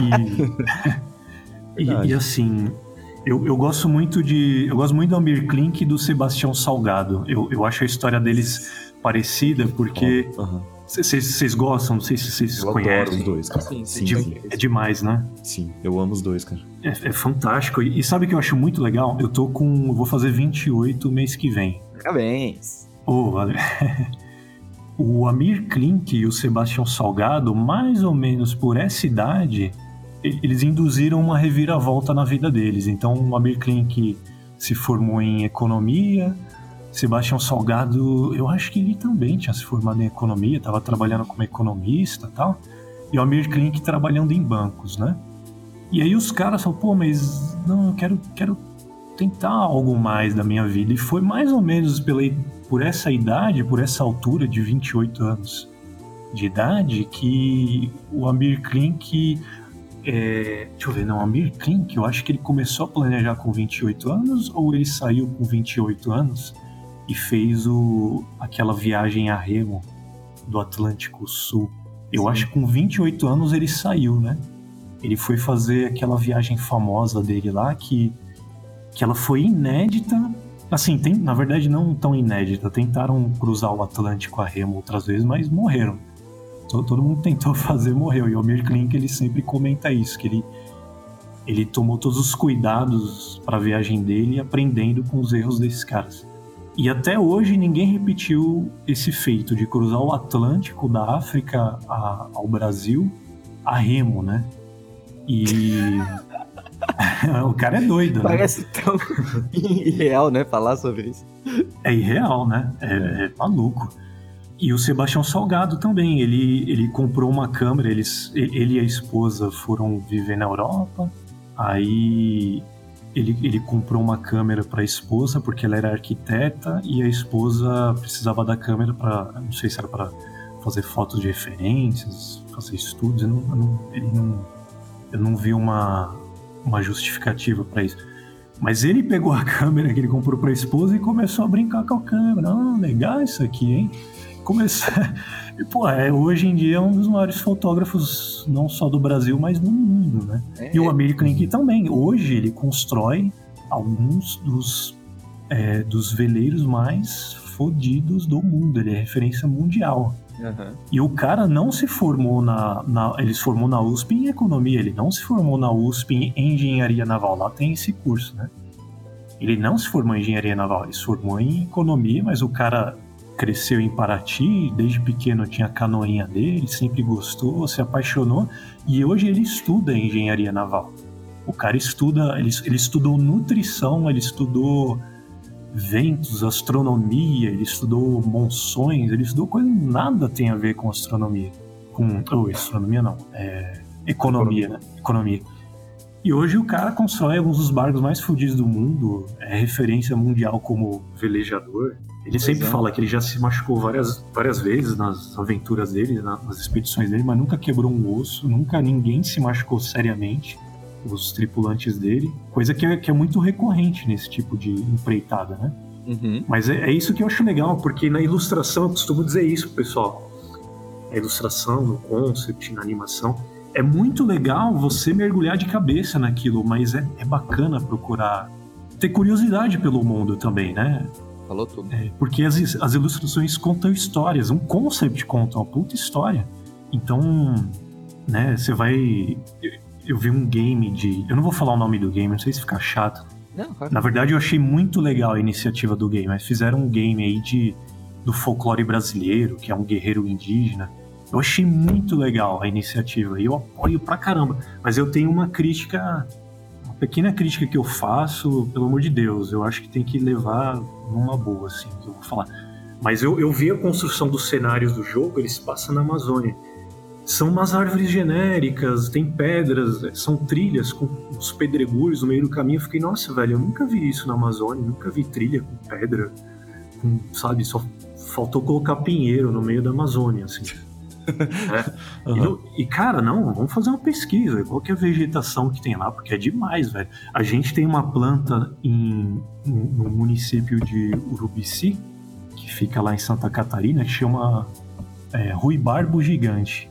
E, e, Verdade. e assim, eu, eu gosto muito de. Eu gosto muito do Amir Klink e do Sebastião Salgado. Eu, eu acho a história deles parecida, porque. Vocês gostam, não sei se vocês Eu adoro conhecem. os dois, cara. Sim, Sim, É, sim, é demais, né? sim. Eu amo os dois, cara. É, é fantástico. E, e sabe o que eu acho muito legal? Eu tô com. eu Vou fazer 28 mês que vem. Parabéns. Oh, valeu. <laughs> o Amir Klink e o Sebastião Salgado, mais ou menos por essa idade, eles induziram uma reviravolta na vida deles. Então, o Amir Klink se formou em economia, Sebastião Salgado, eu acho que ele também tinha se formado em economia, estava trabalhando como economista e tal, e o Amir Klink trabalhando em bancos, né? E aí os caras falam, pô, mas não, eu quero, quero tentar algo mais da minha vida. E foi mais ou menos pela, por essa idade, por essa altura de 28 anos de idade, que o Amir Klink. É, deixa eu ver, não, Amir Klink, eu acho que ele começou a planejar com 28 anos ou ele saiu com 28 anos e fez o, aquela viagem a remo do Atlântico Sul. Eu Sim. acho que com 28 anos ele saiu, né? Ele foi fazer aquela viagem famosa dele lá que que ela foi inédita. Assim, tem, na verdade não tão inédita. Tentaram cruzar o Atlântico a remo outras vezes, mas morreram. Todo, todo mundo tentou <laughs> fazer, morreu. E o Amir Klink, ele sempre comenta isso, que ele ele tomou todos os cuidados para a viagem dele, aprendendo com os erros desses caras. E até hoje ninguém repetiu esse feito de cruzar o Atlântico da África a, ao Brasil a remo, né? E <laughs> o cara é doido, né? Parece tão irreal, né? Falar sobre isso. É irreal, né? É, é, maluco. E o Sebastião Salgado também. Ele, ele comprou uma câmera, eles, ele e a esposa foram viver na Europa. Aí ele, ele comprou uma câmera para a esposa porque ela era arquiteta e a esposa precisava da câmera para, não sei se era para fazer fotos de referências, fazer estudos. Eu não, eu não, ele não, eu não vi uma, uma justificativa para isso. Mas ele pegou a <laughs> câmera que ele comprou para a esposa e começou a brincar com a câmera. Ah, legal isso aqui, hein? Começou. <laughs> E, pô, é, hoje em dia é um dos maiores fotógrafos, não só do Brasil, mas do mundo, né? É. E o American Ink também. Hoje ele constrói alguns dos, é, dos veleiros mais fodidos do mundo. Ele é referência mundial. Uhum. E o cara não se formou na, na. Ele se formou na USP em economia, ele não se formou na USP em engenharia naval. Lá tem esse curso, né? Ele não se formou em engenharia naval, ele se formou em economia, mas o cara cresceu em Paraty, desde pequeno tinha a canoinha dele, sempre gostou, se apaixonou e hoje ele estuda engenharia naval. O cara estuda, ele, ele estudou nutrição, ele estudou ventos, astronomia, ele estudou monções, ele estudou coisa nada tem a ver com astronomia. Com, ou astronomia não, é, economia, economia. né? Economia. E hoje o cara constrói alguns dos barcos mais fodidos do mundo, é referência mundial como velejador. Ele pois sempre é. fala que ele já se machucou várias, várias vezes nas aventuras dele, nas expedições dele, mas nunca quebrou um osso, nunca ninguém se machucou seriamente os tripulantes dele, coisa que é, que é muito recorrente nesse tipo de empreitada, né? Uhum. Mas é, é, isso que eu acho legal, porque na ilustração eu costumo dizer isso, pessoal. A ilustração, no concept, na animação, é muito legal você mergulhar de cabeça naquilo, mas é, é bacana procurar ter curiosidade pelo mundo também, né? Falou tudo. É, porque as, as ilustrações contam histórias, um concept conta uma puta história. Então, né, você vai eu vi um game de. Eu não vou falar o nome do game, não sei se fica chato. Não, claro. Na verdade, eu achei muito legal a iniciativa do game. Mas fizeram um game aí de, do folclore brasileiro, que é um guerreiro indígena. Eu achei muito legal a iniciativa e eu apoio pra caramba. Mas eu tenho uma crítica, uma pequena crítica que eu faço, pelo amor de Deus. Eu acho que tem que levar numa boa, assim, que eu vou falar. Mas eu, eu vi a construção dos cenários do jogo, eles passam na Amazônia são umas árvores genéricas, tem pedras, são trilhas com os pedregulhos no meio do caminho. Eu fiquei, nossa, velho, eu nunca vi isso na Amazônia, nunca vi trilha com pedra, com, sabe, só faltou colocar pinheiro no meio da Amazônia, assim. <laughs> é. uhum. e, e, cara, não, vamos fazer uma pesquisa. Qual que é a vegetação que tem lá? Porque é demais, velho. A gente tem uma planta em, no município de Urubici, que fica lá em Santa Catarina, que chama é, Ruibarbo Gigante.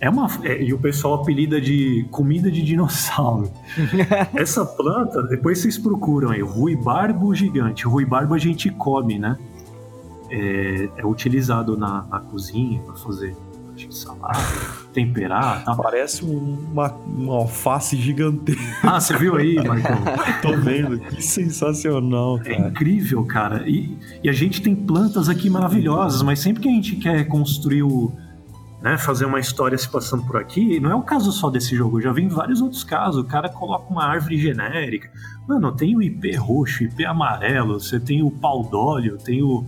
É uma, é, e o pessoal apelida de comida de dinossauro. <laughs> Essa planta, depois vocês procuram aí, ruibarbo gigante. Ruibarbo a gente come, né? É, é utilizado na, na cozinha para fazer salada, temperar tal. Parece uma, uma alface gigantesca. Ah, você viu aí, Marcão? <laughs> Tô vendo, que sensacional, cara. É incrível, cara. E, e a gente tem plantas aqui maravilhosas, mas sempre que a gente quer construir o né, fazer uma história se passando por aqui. Não é o caso só desse jogo, eu já vi em vários outros casos. O cara coloca uma árvore genérica. Mano, tem o IP roxo, IP amarelo, você tem o pau d'óleo, tem o.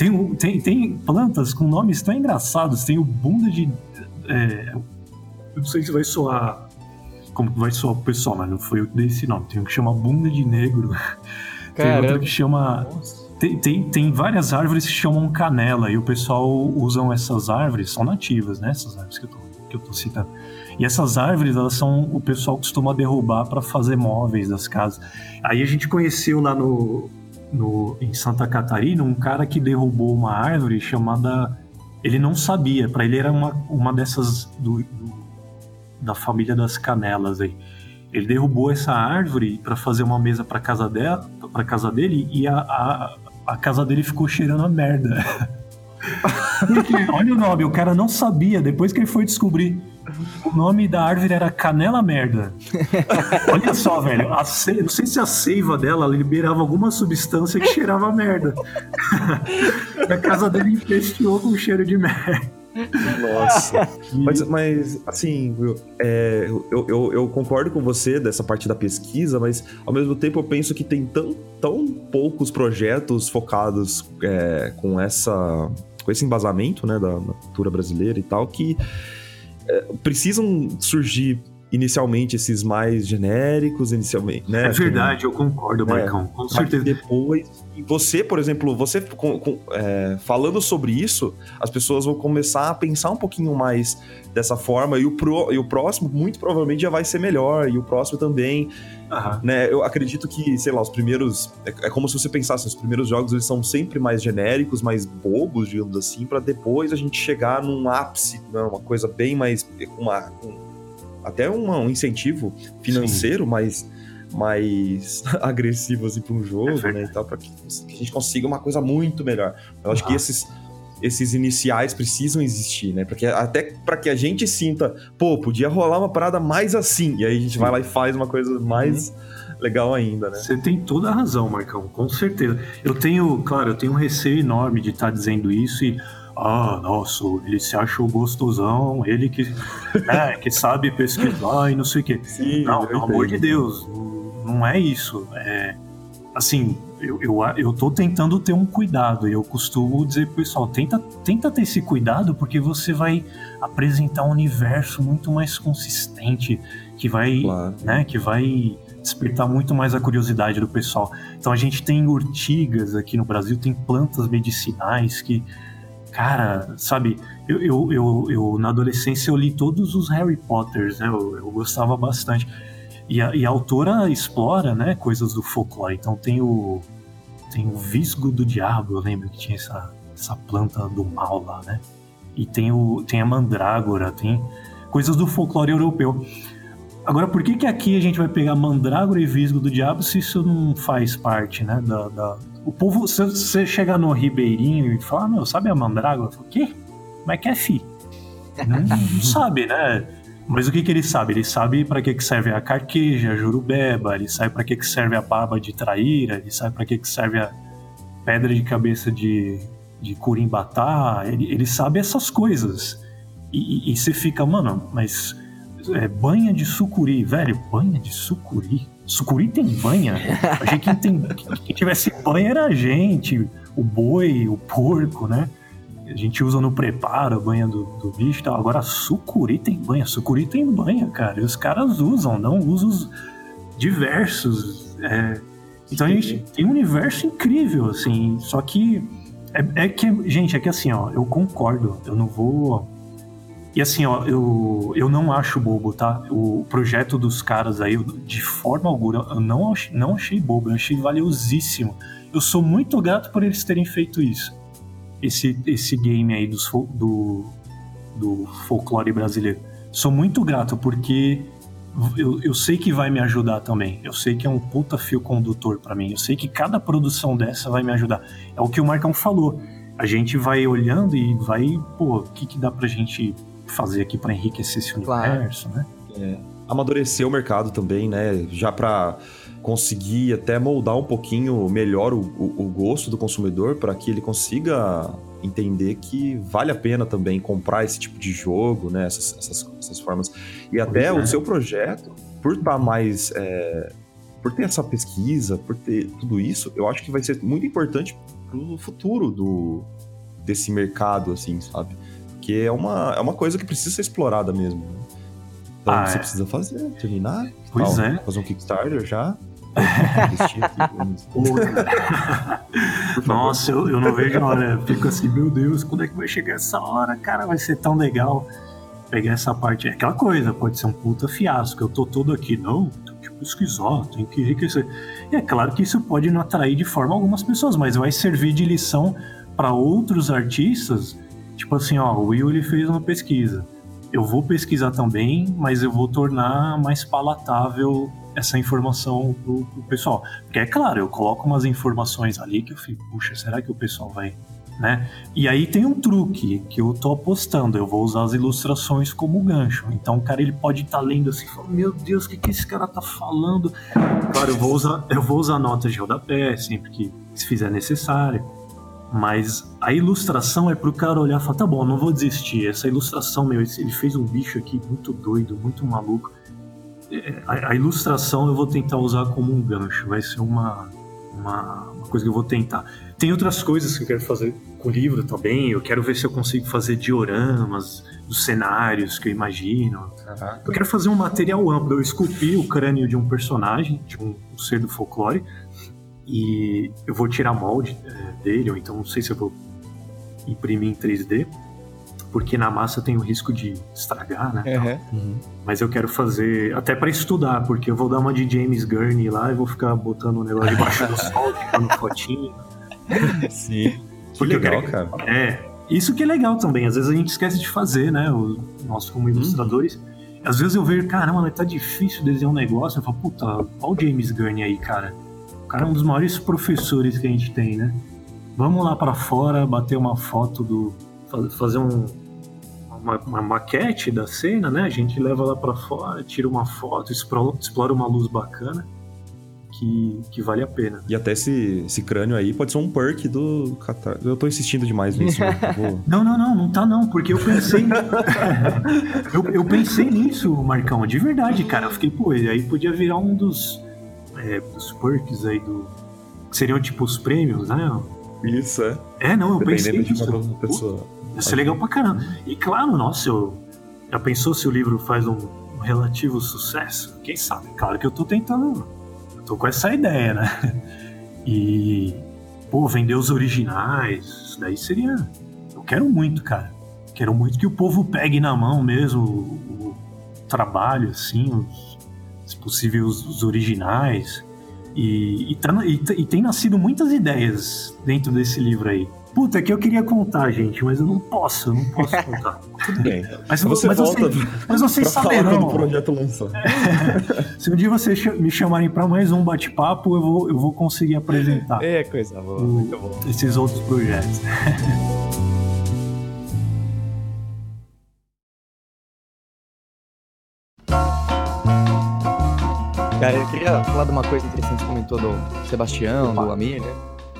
Tem, tem, tem plantas com nomes tão engraçados, tem o bunda de. É, eu não sei se vai soar. Como vai soar o pessoal, mas não foi desse nome. Tem um que chama bunda de negro. Caramba. <laughs> Tem outro que chama. Tem, tem, tem, várias árvores que chamam canela e o pessoal usam essas árvores, são nativas, né? Essas árvores que eu tô, que eu tô citando. E essas árvores, elas são. O pessoal costuma derrubar para fazer móveis das casas. Aí a gente conheceu lá no, no, em Santa Catarina um cara que derrubou uma árvore chamada. Ele não sabia, para ele era uma, uma dessas do, do, da família das canelas aí. Ele derrubou essa árvore para fazer uma mesa para casa dela, para casa dele e a, a, a casa dele ficou cheirando a merda. <laughs> Porque, olha o nome, o cara não sabia, depois que ele foi descobrir. O nome da árvore era Canela Merda. <laughs> Olha só, velho. A ce... Não sei se a seiva dela liberava alguma substância que cheirava merda. <laughs> a casa dele empesteou com cheiro de merda. Nossa. mas, mas, assim, é, eu, eu, eu, concordo com você dessa parte da pesquisa, mas ao mesmo tempo eu penso que tem tão, tão poucos projetos focados é, com essa com esse embasamento né, da, cultura brasileira e tal, que precisam surgir inicialmente esses mais genéricos, inicialmente, né? É verdade, eu concordo, é, Marcão, com certeza. Depois, você, por exemplo, você com, com, é, falando sobre isso, as pessoas vão começar a pensar um pouquinho mais dessa forma e o, pro, e o próximo muito provavelmente já vai ser melhor e o próximo também, uhum. né? Eu acredito que, sei lá, os primeiros é, é, como se você pensasse, os primeiros jogos eles são sempre mais genéricos, mais bobos, digamos assim, para depois a gente chegar num ápice, né? uma coisa bem mais uma um, até uma, um incentivo financeiro Sim. mais, mais <laughs> agressivo assim, para um jogo, é né? E tal, para que, que, a gente consiga uma coisa muito melhor. Eu acho que esses, esses iniciais precisam existir, né? Porque, até para que a gente sinta, pô, podia rolar uma parada mais assim. E aí a gente vai lá e faz uma coisa mais. Uhum legal ainda, né? Você tem toda a razão, Marcão, com certeza. Eu tenho, claro, eu tenho um receio enorme de estar tá dizendo isso e ah, nossa, ele se acha o gostosão, ele que, <laughs> é, que sabe pesquisar e não sei o quê. Sim, não, pelo amor de Deus, não é isso. É, assim, eu, eu, eu tô tentando ter um cuidado e eu costumo dizer pro pessoal, tenta, tenta ter esse cuidado porque você vai apresentar um universo muito mais consistente, que vai, claro. né, que vai despertar muito mais a curiosidade do pessoal. Então a gente tem urtigas aqui no Brasil, tem plantas medicinais que Cara, sabe, eu, eu, eu, eu, na adolescência eu li todos os Harry Potters, né? Eu, eu gostava bastante. E a, e a, autora explora, né, coisas do folclore. Então tem o tem o visgo do diabo, eu lembro que tinha essa, essa planta do mal lá, né? E tem o tem a mandrágora, tem coisas do folclore europeu. Agora, por que que aqui a gente vai pegar mandrágora e visgo do diabo se isso não faz parte, né, da, da o povo, se você chegar no Ribeirinho e falar, meu, sabe a mandrágora? O quê? Como é que é, fi? Não, não <laughs> sabe, né? Mas o que, que ele sabe? Ele sabe para que, que serve a carqueja, a jurubeba, ele sabe para que, que serve a baba de traíra, ele sabe para que, que serve a pedra de cabeça de, de curimbatá, ele, ele sabe essas coisas. E, você fica, mano, mas é, banha de sucuri, velho, banha de sucuri? Sucuri tem banha? Achei que tem, quem tivesse banha era a gente, o boi, o porco, né? A gente usa no preparo a banha do, do bicho e tal. Agora, sucuri tem banha. Sucuri tem banha, cara. E os caras usam, não usos diversos. É... Então a gente tem um universo incrível, assim. Só que. É, é que, gente, é que assim, ó, eu concordo. Eu não vou e assim, ó, eu, eu não acho bobo, tá? O projeto dos caras aí, de forma alguma, eu não, não achei bobo, eu achei valiosíssimo. Eu sou muito grato por eles terem feito isso. Esse, esse game aí dos, do, do folclore brasileiro. Sou muito grato porque eu, eu sei que vai me ajudar também. Eu sei que é um puta fio condutor para mim. Eu sei que cada produção dessa vai me ajudar. É o que o Marcão falou. A gente vai olhando e vai, pô, o que, que dá pra gente fazer aqui para enriquecer esse universo, claro. né? É. Amadurecer o mercado também, né? Já para conseguir até moldar um pouquinho melhor o, o, o gosto do consumidor para que ele consiga entender que vale a pena também comprar esse tipo de jogo, né? Essas, essas, essas formas. E até é. o seu projeto, por estar tá mais. É, por ter essa pesquisa, por ter tudo isso, eu acho que vai ser muito importante para o futuro do, desse mercado, assim, sabe? Porque é uma, é uma coisa que precisa ser explorada mesmo. Né? Então ah, você é. precisa fazer, terminar. Pois tal, é. Fazer um Kickstarter já. <laughs> Nossa, eu, eu não vejo a hora. Eu fico assim, meu Deus, quando é que vai chegar essa hora, cara? Vai ser tão legal pegar essa parte. É aquela coisa, pode ser um puta fiasco. Eu tô todo aqui, não, tem que pesquisar, tem que enriquecer. E é claro que isso pode não atrair de forma algumas pessoas, mas vai servir de lição para outros artistas Tipo assim, ó, o Will ele fez uma pesquisa. Eu vou pesquisar também, mas eu vou tornar mais palatável essa informação pro, pro pessoal. Porque é claro, eu coloco umas informações ali que eu fico, puxa, será que o pessoal vai, né? E aí tem um truque que eu tô apostando, eu vou usar as ilustrações como gancho. Então o cara ele pode estar tá lendo assim, falando, meu Deus, o que, que esse cara tá falando? Claro, eu vou usar, eu vou usar notas de rodapé sempre que se fizer necessário. Mas a ilustração é pro cara olhar e falar, tá bom, não vou desistir. Essa ilustração, meu, ele fez um bicho aqui muito doido, muito maluco. A, a ilustração eu vou tentar usar como um gancho, vai ser uma, uma, uma coisa que eu vou tentar. Tem outras coisas que eu quero fazer com o livro também. Eu quero ver se eu consigo fazer dioramas dos cenários que eu imagino. Caraca. Eu quero fazer um material amplo. Eu esculpi o crânio de um personagem, de um, um ser do folclore, e eu vou tirar molde é, dele, ou então não sei se eu vou imprimir em 3D, porque na massa tem o risco de estragar, né? Uhum. Mas eu quero fazer, até para estudar, porque eu vou dar uma de James Gurney lá e vou ficar botando o negócio debaixo do sol, <laughs> ficando fotinho. Sim. Porque legal, quero... cara. É, isso que é legal também. Às vezes a gente esquece de fazer, né? O, nós, como ilustradores. Hum. Às vezes eu vejo, caramba, mas tá difícil desenhar um negócio. Eu falo, puta, olha o James Gunn aí, cara. O cara é um dos maiores professores que a gente tem, né? Vamos lá para fora, bater uma foto do. fazer um, uma, uma, maquete da cena, né? A gente leva lá para fora, tira uma foto, explora, uma luz bacana que, que vale a pena. E até esse, esse crânio aí pode ser um perk do Qatar. Eu tô insistindo demais nisso. vou... <laughs> Não, não, não, não tá não, porque eu pensei. <laughs> eu, eu pensei nisso, Marcão, de verdade, cara. Eu fiquei, pô, aí podia virar um dos, é, dos perks aí do. Que seriam tipo os prêmios, né? Isso, é. É, não, eu Dependendo pensei nisso. De pessoa. Ia ser legal pra caramba. E claro, nossa, eu. Já pensou se o livro faz um, um relativo sucesso? Quem sabe? Claro que eu tô tentando tô com essa ideia, né? <laughs> E, pô, vender os originais, isso daí seria. Eu quero muito, cara. Quero muito que o povo pegue na mão mesmo o, o trabalho, assim, os, se possível, os, os originais. E, e, tá, e, e tem nascido muitas ideias dentro desse livro aí. Puta, é que eu queria contar, gente, mas eu não posso, eu não posso <laughs> contar. Tudo bem. Mas, você mas, volta você, mas vocês saberão. Do projeto lançado. Se um dia vocês me chamarem para mais um bate-papo, eu vou, eu vou conseguir apresentar. É, coisa boa, o, muito bom. Esses outros projetos. <laughs> Cara, eu queria falar de uma coisa interessante que você comentou do Sebastião, Opa. do Amir, né?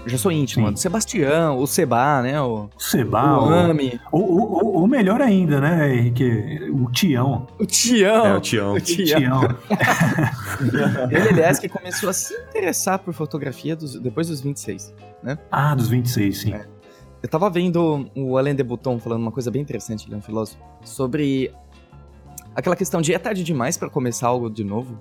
Eu já sou íntimo, mano. Sebastião, o Seba, né? O, Seba, o Ami. Ou, ou, ou, melhor ainda, né, Henrique? O Tião. O Tião. É, o Tião. O Tião. <laughs> Ele, aliás, que começou a se interessar por fotografia dos, depois dos 26, né? Ah, dos 26, sim. É. Eu tava vendo o Alain de Botton falando uma coisa bem interessante, ele é um filósofo, sobre aquela questão de é tarde demais para começar algo de novo.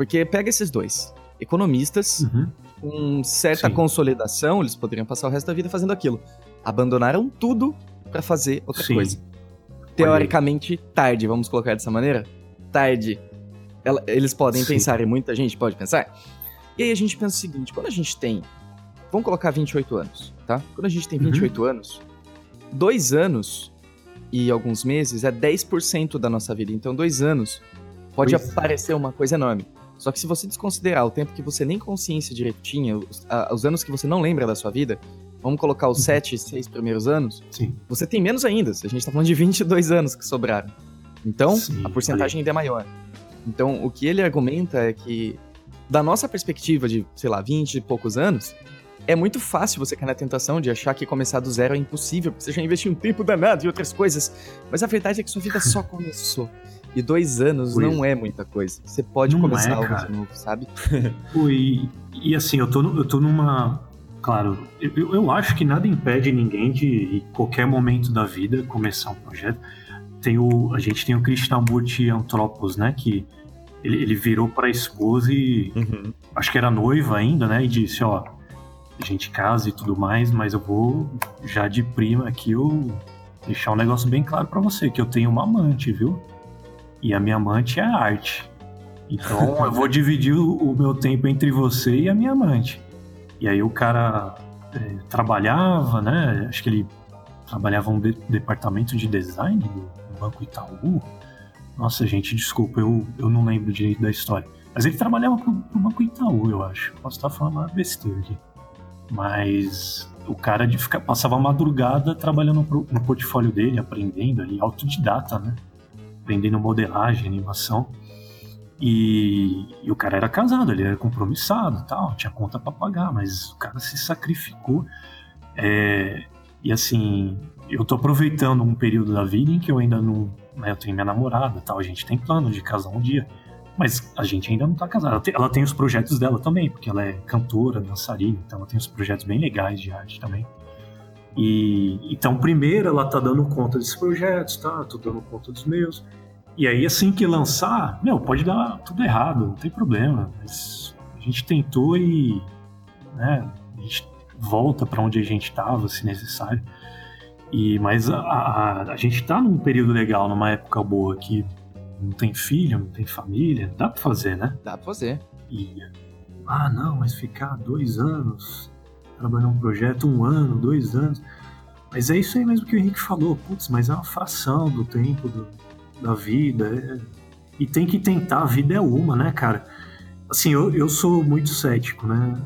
Porque pega esses dois, economistas, uhum com certa Sim. consolidação, eles poderiam passar o resto da vida fazendo aquilo. Abandonaram tudo para fazer outra Sim. coisa. Teoricamente, tarde, vamos colocar dessa maneira? Tarde. Ela, eles podem Sim. pensar, e muita gente pode pensar. E aí a gente pensa o seguinte: quando a gente tem. Vamos colocar 28 anos, tá? Quando a gente tem 28 uhum. anos, dois anos e alguns meses é 10% da nossa vida. Então, dois anos pode pois. parecer uma coisa enorme. Só que se você desconsiderar o tempo que você nem consciência direito tinha, os, a, os anos que você não lembra da sua vida, vamos colocar os uhum. sete, seis primeiros anos, Sim. você tem menos ainda. A gente tá falando de 22 anos que sobraram. Então, Sim, a porcentagem ainda é maior. Então, o que ele argumenta é que, da nossa perspectiva de, sei lá, 20 e poucos anos, é muito fácil você cair na tentação de achar que começar do zero é impossível, porque você já investiu um tempo danado e outras coisas. Mas a verdade é que sua vida só começou. E dois anos não é muita coisa. Você pode não começar é, algo cara. de novo, sabe? <laughs> e, e assim, eu tô, eu tô numa. Claro, eu, eu acho que nada impede ninguém de, em qualquer momento da vida, começar um projeto. Tem o, a gente tem o Krishnamurti Antropos, né? Que ele, ele virou para a esposa e. Uhum. Acho que era noiva ainda, né? E disse: Ó, a gente casa e tudo mais, mas eu vou já de prima aqui eu deixar um negócio bem claro para você: que eu tenho uma amante, viu? E a minha amante é a arte. Então eu vou dividir o, meu tempo entre você e a minha amante. E aí o cara é, trabalhava, né? Acho que ele trabalhava no de, departamento de design do Banco Itaú. Nossa, gente, desculpa, eu, eu não lembro direito da história. Mas ele trabalhava pro, pro Banco Itaú, eu acho. Posso estar falando uma besteira aqui. Mas o cara de ficar, passava a madrugada trabalhando pro, no portfólio dele, aprendendo ali, autodidata, né? Aprendendo modelagem, animação. E, e, o cara era casado, ele era compromissado tal, tinha conta para pagar, mas o cara se sacrificou. É, e assim, eu tô aproveitando um período da vida em que eu ainda não. Né, eu tenho minha namorada tal, a gente tem plano de casar um dia. Mas a gente ainda não tá casado. Ela tem, ela tem, os projetos dela também, porque ela é cantora, dançarina, então ela tem os projetos bem legais de arte também. E então, primeiro ela tá dando conta desses projetos, tá? Tô dando conta dos meus. E aí, assim que lançar, meu, pode dar tudo errado, não tem problema. Mas a gente tentou e. Né, a gente volta para onde a gente estava, se necessário. E, mas a, a, a gente tá num período legal, numa época boa que não tem filho, não tem família, dá pra fazer, né? Dá pra fazer. E, ah, não, mas ficar dois anos trabalhando um projeto, um ano, dois anos. Mas é isso aí mesmo que o Henrique falou, putz, mas é uma fração do tempo do, da vida. É... E tem que tentar, a vida é uma, né, cara? Assim, eu, eu sou muito cético, né?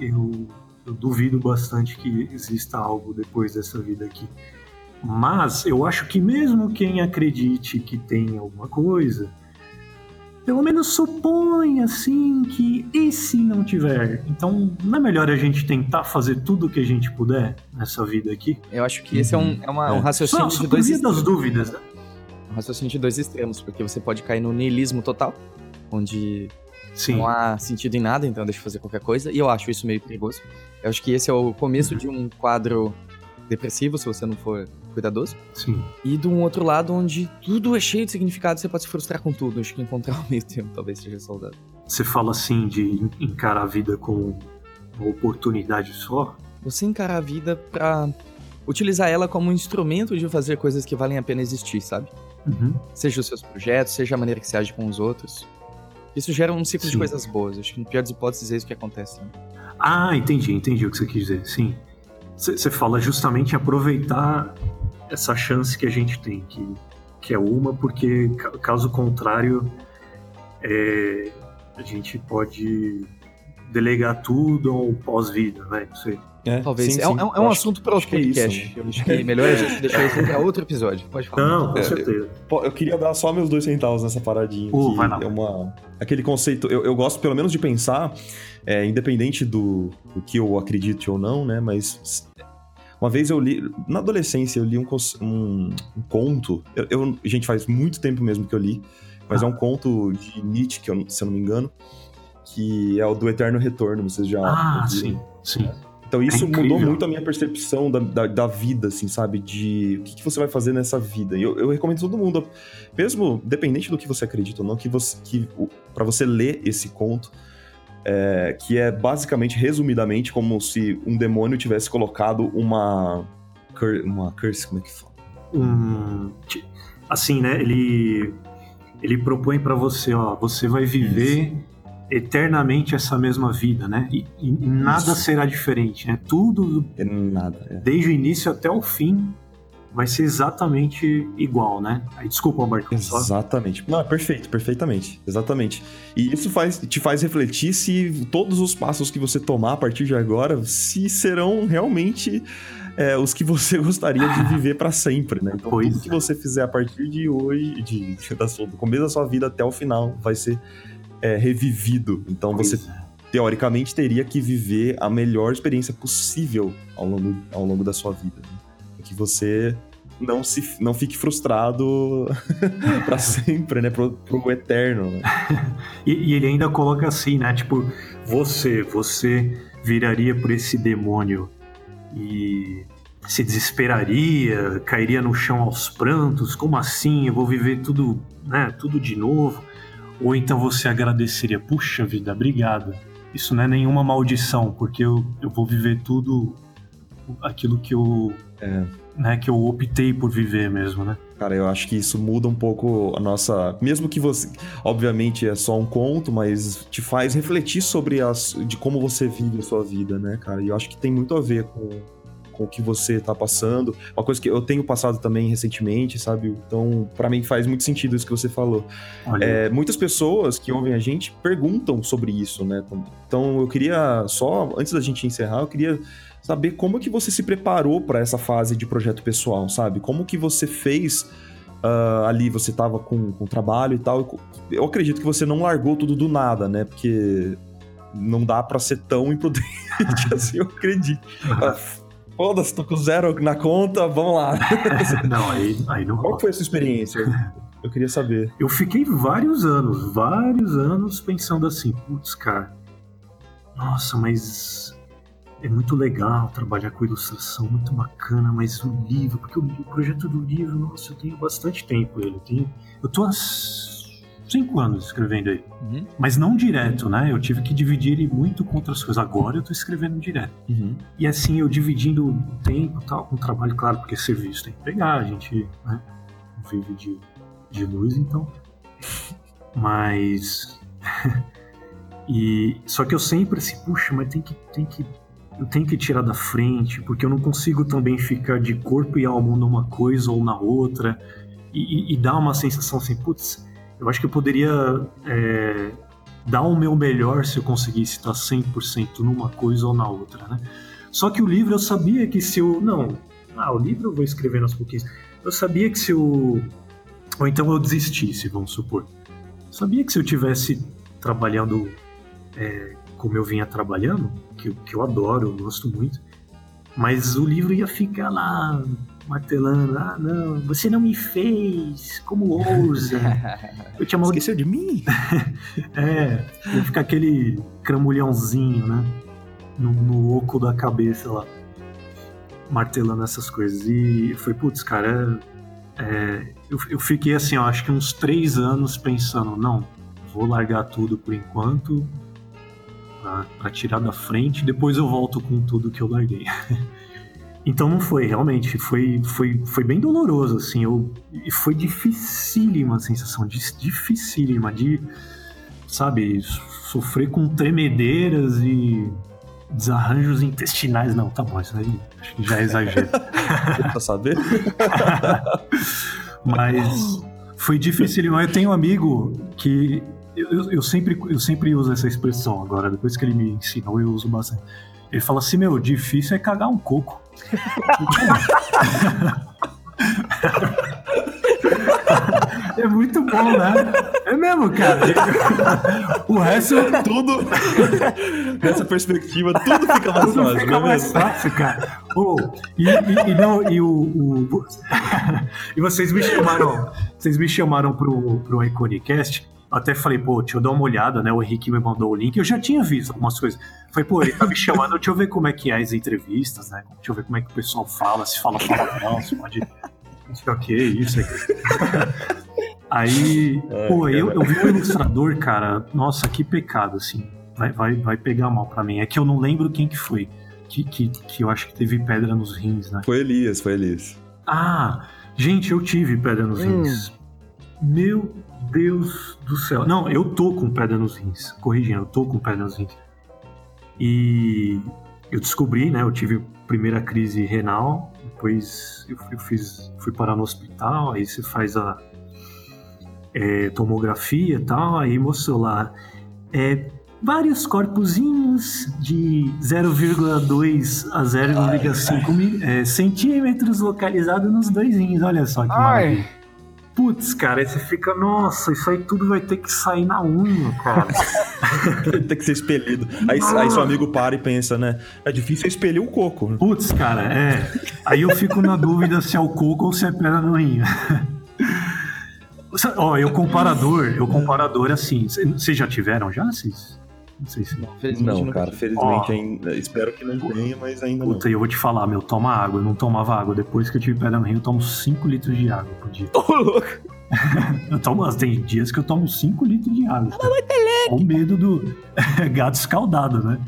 Eu, eu duvido bastante que exista algo depois dessa vida aqui. Mas eu acho que mesmo quem acredite que tem alguma coisa, pelo menos supõe assim que e se não tiver? Então não é melhor a gente tentar fazer tudo o que a gente puder nessa vida aqui? Eu acho que esse é um, é uma, é. um raciocínio só, de dois extremos. das dúvidas, né? Um raciocínio de dois extremos, porque você pode cair no niilismo total, onde Sim. não há sentido em nada, então deixa eu fazer qualquer coisa, e eu acho isso meio perigoso. Eu acho que esse é o começo uhum. de um quadro depressivo, se você não for cuidadoso. Sim. E de um outro lado, onde tudo é cheio de significado, você pode se frustrar com tudo. Acho que encontrar o <laughs> meio termo talvez seja saudável. Você fala assim de encarar a vida como uma oportunidade só? Você encarar a vida pra utilizar ela como um instrumento de fazer coisas que valem a pena existir, sabe? Uhum. Seja os seus projetos, seja a maneira que você age com os outros. Isso gera um ciclo sim. de coisas boas. Acho que, no pior das hipóteses, é isso que acontece. Né? Ah, entendi, entendi o que você quis dizer. Sim. Você fala justamente aproveitar essa chance que a gente tem, que, que é uma, porque caso contrário, é, a gente pode delegar tudo ao pós-vida, né? Não sei. É, Talvez. Sim, é, sim. é, é um assunto para outro podcast. É eu acho que é <laughs> melhor a gente deixar isso para outro episódio. Pode falar. Não, com é, certeza. Eu, eu, queria dar só meus dois centavos nessa paradinha. Uh, vai lá. É uma, aquele conceito. Eu, eu gosto pelo menos de pensar, é, independente do, do que eu acredite ou não, né? Mas uma vez eu li, na adolescência, eu li um, um, um conto. Eu, eu, gente, faz muito tempo mesmo que eu li, mas ah. é um conto de Nietzsche, que eu, se eu não me engano, que é o do Eterno Retorno. Vocês já. Ah, sim, sim. Então isso é mudou muito a minha percepção da, da, da, vida, assim, sabe? De o que, que, você vai fazer nessa vida. E eu, eu recomendo todo mundo, mesmo dependente do que você acredita ou não, que você que para você ler esse conto, é, que é basicamente, resumidamente, como se um demônio tivesse colocado uma. Uma curse, como é que fala? Um, assim, né? Ele, ele propõe para você, ó, você vai viver Isso. Eternamente essa mesma vida, né? E, e nada Isso. será diferente, né? Tudo, é nada, é. desde o início até o fim, vai ser exatamente igual, né? Aí, desculpa, Marcão. Exatamente. Não, é perfeito, perfeitamente. Exatamente. E isso faz, te faz refletir se todos os passos que você tomar a partir de agora, se serão realmente é, os que você <laughs> gostaria de viver para sempre, né? Então, pois tudo que você fizer a partir de hoje, de, de, <laughs> da sua, do começo da sua vida até o final, vai ser é, revivido. Então, pois você... É. Teoricamente, teria que viver a melhor experiência possível ao longo, ao longo da sua vida. Né? que você não se não fique frustrado <laughs> para sempre, né, pro, pro eterno. Né? <laughs> e, e, ele ainda coloca assim, né, tipo, você, você viraria por esse demônio e se desesperaria, cairia no chão aos prantos, como assim? Eu vou viver tudo, né, tudo de novo? Ou então você agradeceria, puxa vida, obrigado. Isso não é nenhuma maldição, porque eu, eu vou viver tudo aquilo que eu é. Né, que eu optei por viver mesmo, né? Cara, eu acho que isso muda um pouco a nossa. Mesmo que você. Obviamente é só um conto, mas te faz refletir sobre as. de como você vive a sua vida, né, cara? E eu acho que tem muito a ver com, com o que você tá passando. Uma coisa que eu tenho passado também recentemente, sabe? Então, para mim faz muito sentido isso que você falou. É, muitas pessoas que ouvem a gente perguntam sobre isso, né? Então, eu queria só, antes da gente encerrar, eu queria saber como que você se preparou para essa fase de projeto pessoal, sabe? Como que você fez Uh, ali você tava com, com trabalho e tal. Eu acredito que você não largou tudo do nada, né? Porque não dá para ser tão imprudente <laughs> assim, eu acredito. <laughs> Foda-se, tô com zero na conta, vamos lá. <laughs> não, aí, aí não Qual foi a sua experiência? Eu queria saber. Eu fiquei vários anos, vários anos pensando assim, putz, cara, nossa, mas é muito legal trabalhar com ilustração, muito bacana, mas o livro, porque o, o projeto do livro, nossa, eu tenho bastante tempo ele. Eu, tenho, eu tô há cinco anos escrevendo aí. Uhum. Mas não direto, né? Eu tive que dividir ele muito com outras coisas. Agora eu tô escrevendo direto. Uhum. E assim, eu dividindo o tempo tal, com trabalho, claro, porque serviço tem que pegar, a gente né, vive de, de luz, então. <laughs> Mas. <laughs> e só que eu sempre assim, puxa, mas tem que, tem que eu tenho que tirar da frente, porque eu não consigo também ficar de corpo e alma numa coisa ou na outra, e, e, e dar uma sensação assim, putz, eu acho que eu poderia é, dar o meu melhor se eu conseguisse estar 100% numa coisa ou na outra, né? Só que o livro eu sabia que se eu. Não, ah, o livro eu vou escrevendo aos pouquinhos. Eu sabia que se eu. Ou então eu desistisse, vamos supor. Eu sabia que se eu tivesse trabalhando é, como eu vinha trabalhando, que, que eu adoro, eu gosto muito, mas o livro ia ficar lá martelando, ah não, você não me fez, como ousa? <laughs> Eu te Esqueceu de mim? <laughs> é, ia ficar aquele cramulhãozinho, né? No, no oco da cabeça lá, martelando essas coisas. E foi, putz, cara, é, é, eu, eu fiquei assim, ó, acho que uns três anos pensando, não, vou largar tudo por enquanto, para tirar da frente, depois eu volto com tudo que eu larguei. <laughs> então não foi, realmente, foi, foi, foi bem doloroso, assim, eu, e foi dificílima a sensação, dificílima de, sabe, sofrer com tremedeiras e desarranjos intestinais. Não, tá bom, isso aí acho que já é exagero. <laughs> pra saber? <laughs> Mas foi difícil. Eu tenho um amigo que eu, eu, sempre, eu sempre uso essa expressão agora, depois que ele me ensinou, eu uso bastante. Ele fala assim: meu, difícil é cagar um coco. <laughs> É muito bom, né? É mesmo, cara. O resto. Tudo. Nessa perspectiva, tudo fica mais tudo fácil. Fica é mais fácil, cara. Oh, e, e, e, não, e o. o... <laughs> e vocês me chamaram. Vocês me chamaram pro, pro Iconicast até falei, pô, deixa eu dar uma olhada, né? O Henrique me mandou o link. Eu já tinha visto algumas coisas. Falei, pô, ele tá me chamando, deixa eu ver como é que é as entrevistas, né? Deixa eu ver como é que o pessoal fala, se fala palavrão, se pode. Não sei o que, isso aqui. <laughs> Aí, pô, eu, eu vi o ilustrador, cara, nossa, que pecado, assim. Vai, vai, vai pegar mal pra mim. É que eu não lembro quem que foi. Que, que, que eu acho que teve pedra nos rins, né? Foi Elias, foi Elias. Ah, gente, eu tive pedra nos hum. rins. Meu Deus do céu. Não, eu tô com pedra nos rins. Corrigindo, eu tô com pedra nos rins. E eu descobri, né? Eu tive a primeira crise renal, depois eu, eu fiz, fui parar no hospital, aí você faz a é, tomografia e tal, aí mostrou lá é, vários corpozinhos de 0,2 a 0,5 é, centímetros localizados nos dois rins. Olha só que maravilha. Putz, cara, aí você fica, nossa, isso aí tudo vai ter que sair na unha, cara. <laughs> tem que ser expelido. Aí, aí, seu amigo para e pensa, né? É difícil expelir o coco. Putz, cara, é. Aí eu fico na dúvida se é o coco ou se é pedra no rim. Ó, eu comparador, eu comparador assim. Vocês já tiveram já? Vocês não sei se. Não, não cara, felizmente ainda. Espero que não tenha, mas ainda Puta, não. eu vou te falar, meu, toma água. Eu não tomava água. Depois que eu tive pedra no rio, eu tomo 5 litros de água por dia. <laughs> Ô, oh, louco! <laughs> eu tomo, tem dias que eu tomo 5 litros de água. Com medo do <laughs> gato escaldado, né?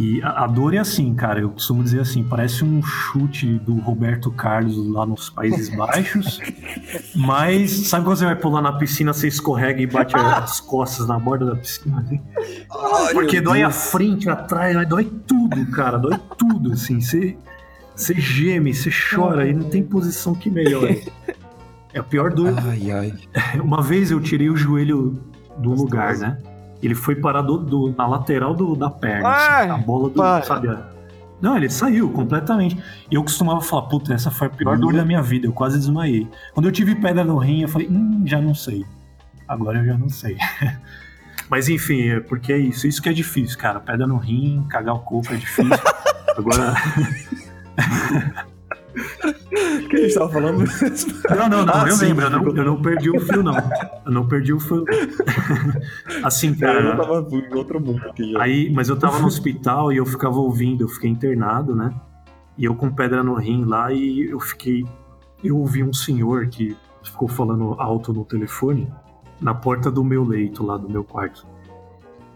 E a, a, dor é assim, cara. Eu costumo dizer assim: parece um chute do Roberto Carlos lá nos Países Baixos. <laughs> mas sabe quando você vai pular na piscina, você escorrega e bate as <laughs> costas na borda da piscina? Assim? Ai, Porque dói Deus. a frente, atrás, dói tudo, cara. Dói tudo, assim. Você, Você geme, você chora e não tem posição que melhore. É a pior dor. Ai, ai. <laughs> Uma vez eu tirei o joelho do lugar, né? Ele foi parar do, do- na lateral do- da perna. assim, Ai, a bola do. para. Sabe? Não, ele saiu completamente. E eu costumava falar, puta, essa foi a pior dor da minha vida. Eu quase desmaiei. Quando eu tive pedra no rim, eu falei, hum, já não sei. Agora eu já não sei. <laughs> Mas enfim, é porque é isso. Isso que é difícil, cara. Pedra no rim, cagar o corpo é difícil. <laughs> Agora. <laughs> O que a gente tava falando? Não, não, não, Ah, eu sim, lembro, eu não, eu não perdi o fio, não. Eu não perdi o fio. assim, cara. Eu tava em outro mundo aqui já. Aí, mas eu tava no hospital e eu ficava ouvindo, eu fiquei internado, né? E eu com pedra no rim lá e eu fiquei. Eu ouvi um senhor que ficou falando alto no telefone na porta do meu leito lá do meu quarto.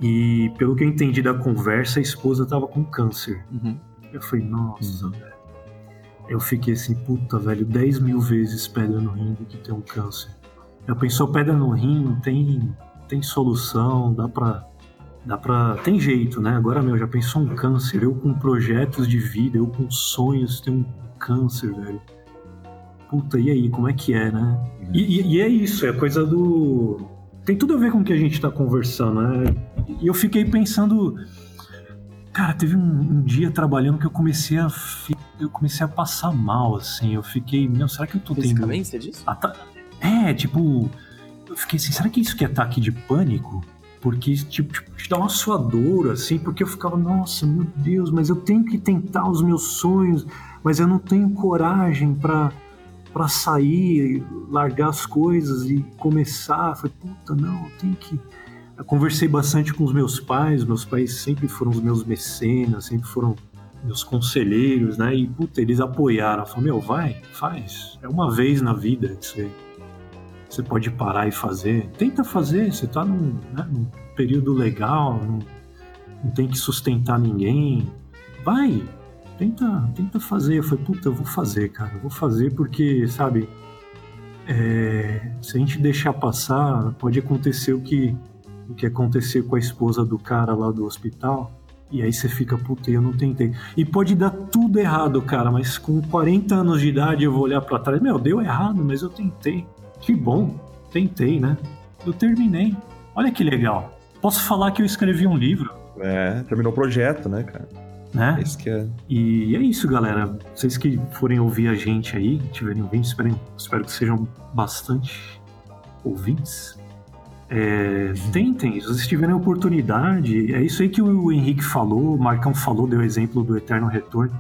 E pelo que eu entendi da conversa, a esposa tava com câncer. Uhum. Eu falei, nossa, velho. Eu fiquei assim, puta, velho, 10 mil vezes pedra no rim do que ter um câncer. Eu pensou, pedra no rim tem, tem solução, dá pra. Dá pra. Tem jeito, né? Agora, meu, já pensou um câncer? Eu com projetos de vida, eu com sonhos, ter um câncer, velho. Puta, e aí, como é que é, né? E, e- e é isso, é coisa do. Tem tudo a ver com o que a gente tá conversando, né? E eu fiquei pensando. Cara, teve um, um dia trabalhando que eu comecei a. fi- Eu comecei a passar mal, assim. Eu fiquei, meu, será que eu tô tendo. Você disse? Ata- É, tipo, eu fiquei assim, será que isso que é ataque de pânico? Porque, tipo, tipo, te dá uma suadora, assim, porque eu ficava, nossa, meu Deus, mas eu tenho que tentar os meus sonhos, mas eu não tenho coragem pra, pra sair, largar as coisas e começar. Falei, puta, não, eu tenho que. Eu conversei bastante com os meus pais, meus pais sempre foram os meus mecenas, sempre foram meus conselheiros, né? E, puta, eles apoiaram. Falaram, meu, vai, faz. É uma vez na vida que você, você pode parar e fazer. Tenta fazer, você tá num, né, num período legal, não, não tem que sustentar ninguém. Vai, tenta, tenta fazer. Eu falei, puta, eu vou fazer, cara. Eu vou fazer porque, sabe, é, se a gente deixar passar, pode acontecer o que, o que aconteceu com a esposa do cara lá do hospital. E aí você fica, puta, eu não tentei. E pode dar tudo errado, cara, mas com 40 anos de idade eu vou olhar pra trás, meu, deu errado, mas eu tentei. Que bom, tentei, né? Eu terminei. Olha que legal. Posso falar que eu escrevi um livro, É, terminou o projeto, né, cara? né? É isso que é. E é isso, galera. Vocês que forem ouvir a gente aí, tiverem ouvindo, espero, espero que sejam bastante ouvintes. É, tentem, se vocês tiverem oportunidade, é isso aí que o Henrique falou, o Marcão falou, deu exemplo do Eterno Retorno.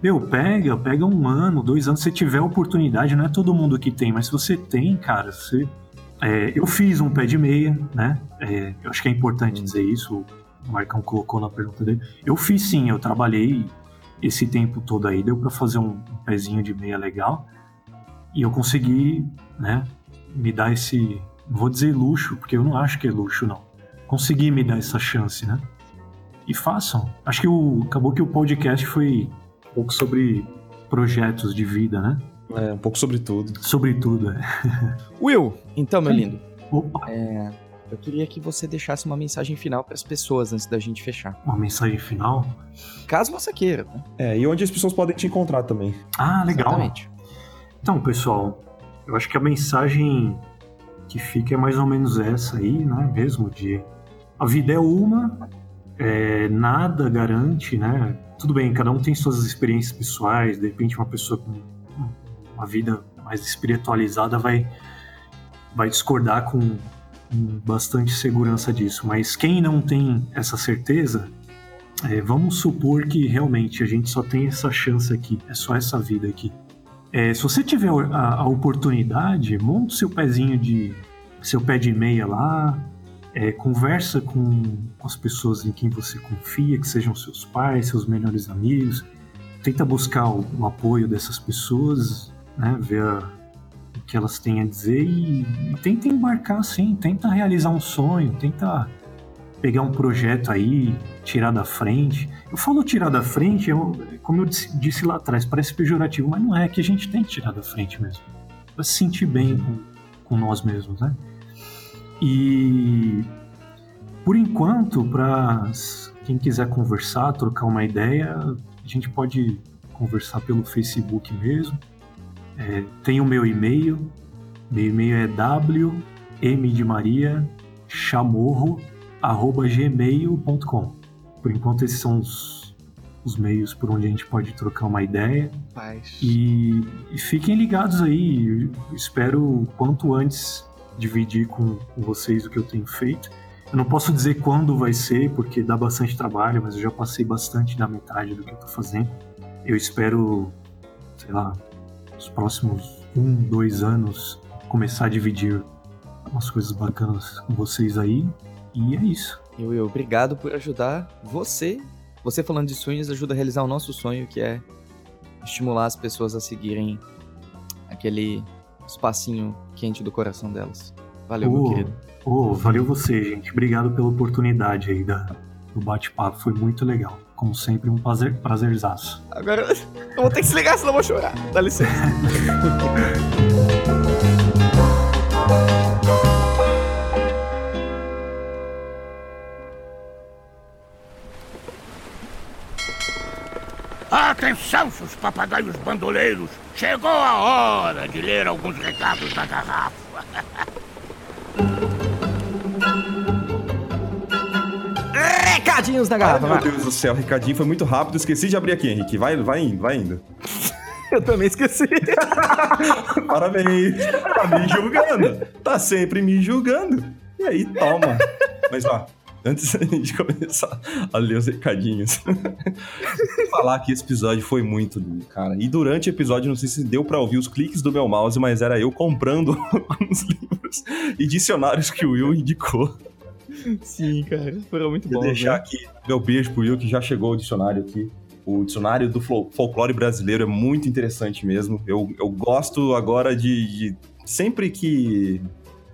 Meu, pega, pega um ano, dois anos, se tiver oportunidade, não é todo mundo que tem, mas se você tem, cara, você. é, eu fiz um pé de meia, né? É, eu acho que é importante dizer isso, o Marcão colocou na pergunta dele. Eu fiz sim, eu trabalhei esse tempo todo aí, deu pra fazer um, um pezinho de meia legal. E eu consegui, né, me dar esse. Vou dizer luxo, porque eu não acho que é luxo, não. Consegui me dar essa chance, né? E façam. Acho que o, acabou que o podcast foi um pouco sobre projetos de vida, né? É, um pouco sobre tudo. Sobre tudo, é. <laughs> Will, então, meu Sim. lindo, Opa, eu queria que você deixasse uma mensagem final para as pessoas antes da gente fechar. uma mensagem final. Caso você queira, né? É, e onde as pessoas podem te encontrar também. Ah, legal. Exatamente. Então, pessoal, eu acho que a mensagem que fica é mais ou menos essa aí, né? Mesmo de a vida é uma, é, nada garante, né? Tudo bem, cada um tem suas experiências pessoais. De repente, uma pessoa com uma vida mais espiritualizada vai vai discordar com, bastante segurança disso. Mas quem não tem essa certeza, é, vamos supor que realmente a gente só tem essa chance aqui, é só essa vida aqui. É, se você tiver a, a oportunidade, monta seu pezinho de. seu pé de meia lá, é, conversa com, com as pessoas em quem você confia, que sejam seus pais, seus melhores amigos. Tenta buscar o, o apoio dessas pessoas, né, ver a- o que elas têm a dizer e, e tenta embarcar assim, tenta realizar um sonho, tenta pegar um projeto aí, tirar da frente. Eu falo tirar da frente, eu- como eu disse, lá atrás, parece pejorativo, mas não é, que a gente tem que tirar da frente mesmo. Pra se sentir bem com, com nós mesmos, né? E por enquanto, para quem quiser conversar, trocar uma ideia, a gente pode conversar pelo Facebook mesmo. É, tem o meu e-mail. Meu e-mail é wm de Maria chamorro gmail.com. Por enquanto esses são os, os meios por onde a gente pode trocar uma ideia. Paz. E, e fiquem ligados aí. Eu espero quanto antes dividir com, com vocês o que eu tenho feito. Eu não posso dizer quando vai ser, porque dá bastante trabalho, mas eu já passei bastante da metade do que eu tô fazendo. Eu espero, sei lá, nos próximos um, dois anos, começar a dividir umas coisas bacanas com vocês aí. E é isso. Eu, eu, obrigado por ajudar você. Você falando de sonhos ajuda a realizar o nosso sonho, que é estimular as pessoas a seguirem aquele espacinho quente do coração delas. Valeu, oh, meu querido. Oh, valeu você, gente. Obrigado pela oportunidade aí da, do bate-papo. Foi muito legal. Como sempre, um prazer, prazerzaço. Agora <laughs> eu vou ter que se ligar, senão eu vou chorar. Dá licença. <laughs> Seus papagaios bandoleiros! Chegou a hora de ler alguns recados da garrafa. <laughs> Recadinhos da garrafa, Ai, meu Deus do céu, recadinho foi muito rápido, esqueci de abrir aqui, Henrique. Vai, vai indo, vai indo. <laughs> Eu também esqueci. <laughs> Parabéns. Tá me julgando. Tá sempre me julgando. E aí, toma. Mas ó, antes <laughs> de começar a ler os recadinhos, <laughs> falar que esse episódio foi muito lindo, cara. E durante o episódio, não sei se deu pra ouvir os cliques do meu mouse, mas era eu comprando <laughs> alguns livros e dicionários que o Will indicou. Sim, cara, foram muito Vou bons. deixar né? aqui meu beijo pro Will, que já chegou o dicionário aqui. O dicionário do fol- folclore brasileiro é muito interessante mesmo. Eu, eu gosto agora de, de- Sempre que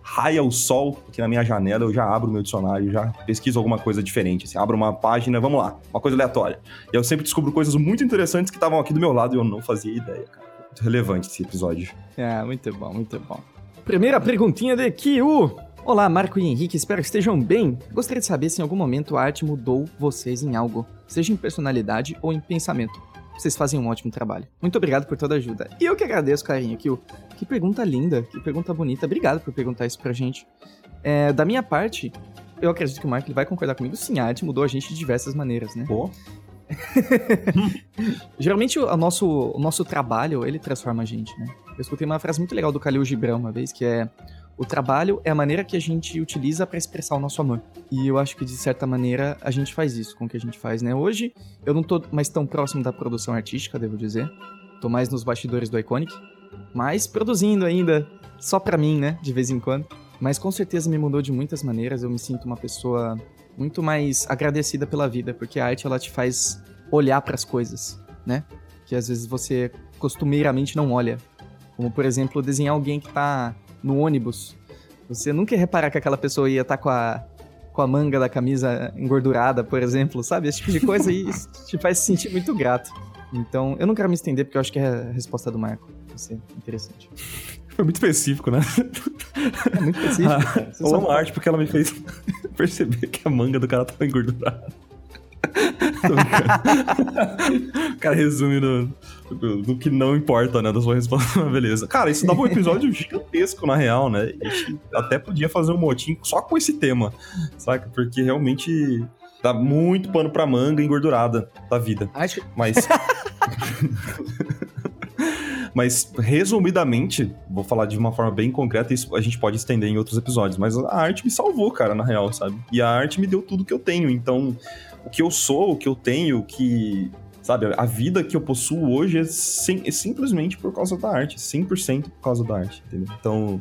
raia o sol aqui na minha janela, eu já abro meu dicionário, já pesquiso alguma coisa diferente. Assim, abro uma página, vamos lá, uma coisa aleatória. E eu sempre descubro coisas muito interessantes que estavam aqui do meu lado e eu não fazia ideia, cara. Muito relevante esse episódio. Ah, muito bom, muito bom. Primeira perguntinha de Kiu. Olá, Marco e Henrique, espero que estejam bem. Gostaria de saber se em algum momento a arte mudou vocês em algo, seja em personalidade ou em pensamento. Vocês fazem um ótimo trabalho. Muito obrigado por toda a ajuda. E eu que agradeço, carinho, Kiu. Que pergunta linda, que pergunta bonita. Obrigado por perguntar isso pra gente. É, da minha parte, eu acredito que o ele vai concordar comigo. Sim, a arte mudou a gente de diversas maneiras, né? Pô, <laughs> Geralmente o nosso, o nosso trabalho, ele transforma a gente, né? Eu escutei uma frase muito legal do Khalil Gibran uma vez, que é o trabalho é a maneira que a gente utiliza para expressar o nosso amor. E eu acho que de certa maneira a gente faz isso com o que a gente faz, né? Hoje eu não tô mais tão próximo da produção artística, devo dizer. Tô mais nos bastidores do Iconic, mas produzindo ainda só pra mim, né, de vez em quando. Mas com certeza me mudou de muitas maneiras, eu me sinto uma pessoa muito mais agradecida pela vida, porque a arte ela te faz olhar para as coisas, né? Que às vezes você costumeiramente não olha. Como, por exemplo, desenhar alguém que tá no ônibus. Você nunca ia reparar que aquela pessoa ia estar com a, com a manga da camisa engordurada, por exemplo, sabe? Esse tipo de coisa aí isso <laughs> te faz se sentir muito grato. Então, eu não quero me estender porque eu acho que é a resposta do Marco. Vai ser interessante. foi muito específico, né? É muito específico. cara. Você Eu só- amo a arte porque ela me fez <laughs> perceber que a manga do cara tava engordurada. <laughs> Tô brincando. o cara resume no, no que não importa, né? Da sua <laughs> beleza. Cara, isso dava um episódio <laughs> gigantesco, na real, né? A gente até podia fazer um motim só com esse tema, saca? Porque realmente dá muito pano pra manga engordurada da vida. Acho que Mas. <laughs> mas, resumidamente, vou falar de uma forma bem concreta, e isso a gente pode estender em outros episódios, mas a arte me salvou, cara, na real, sabe? E a arte me deu tudo que eu tenho. Então, o que eu sou, o que eu tenho, o que. Sabe, a vida que eu possuo hoje é, sim- é simplesmente por causa da arte, 100% por causa da arte, entendeu? Então,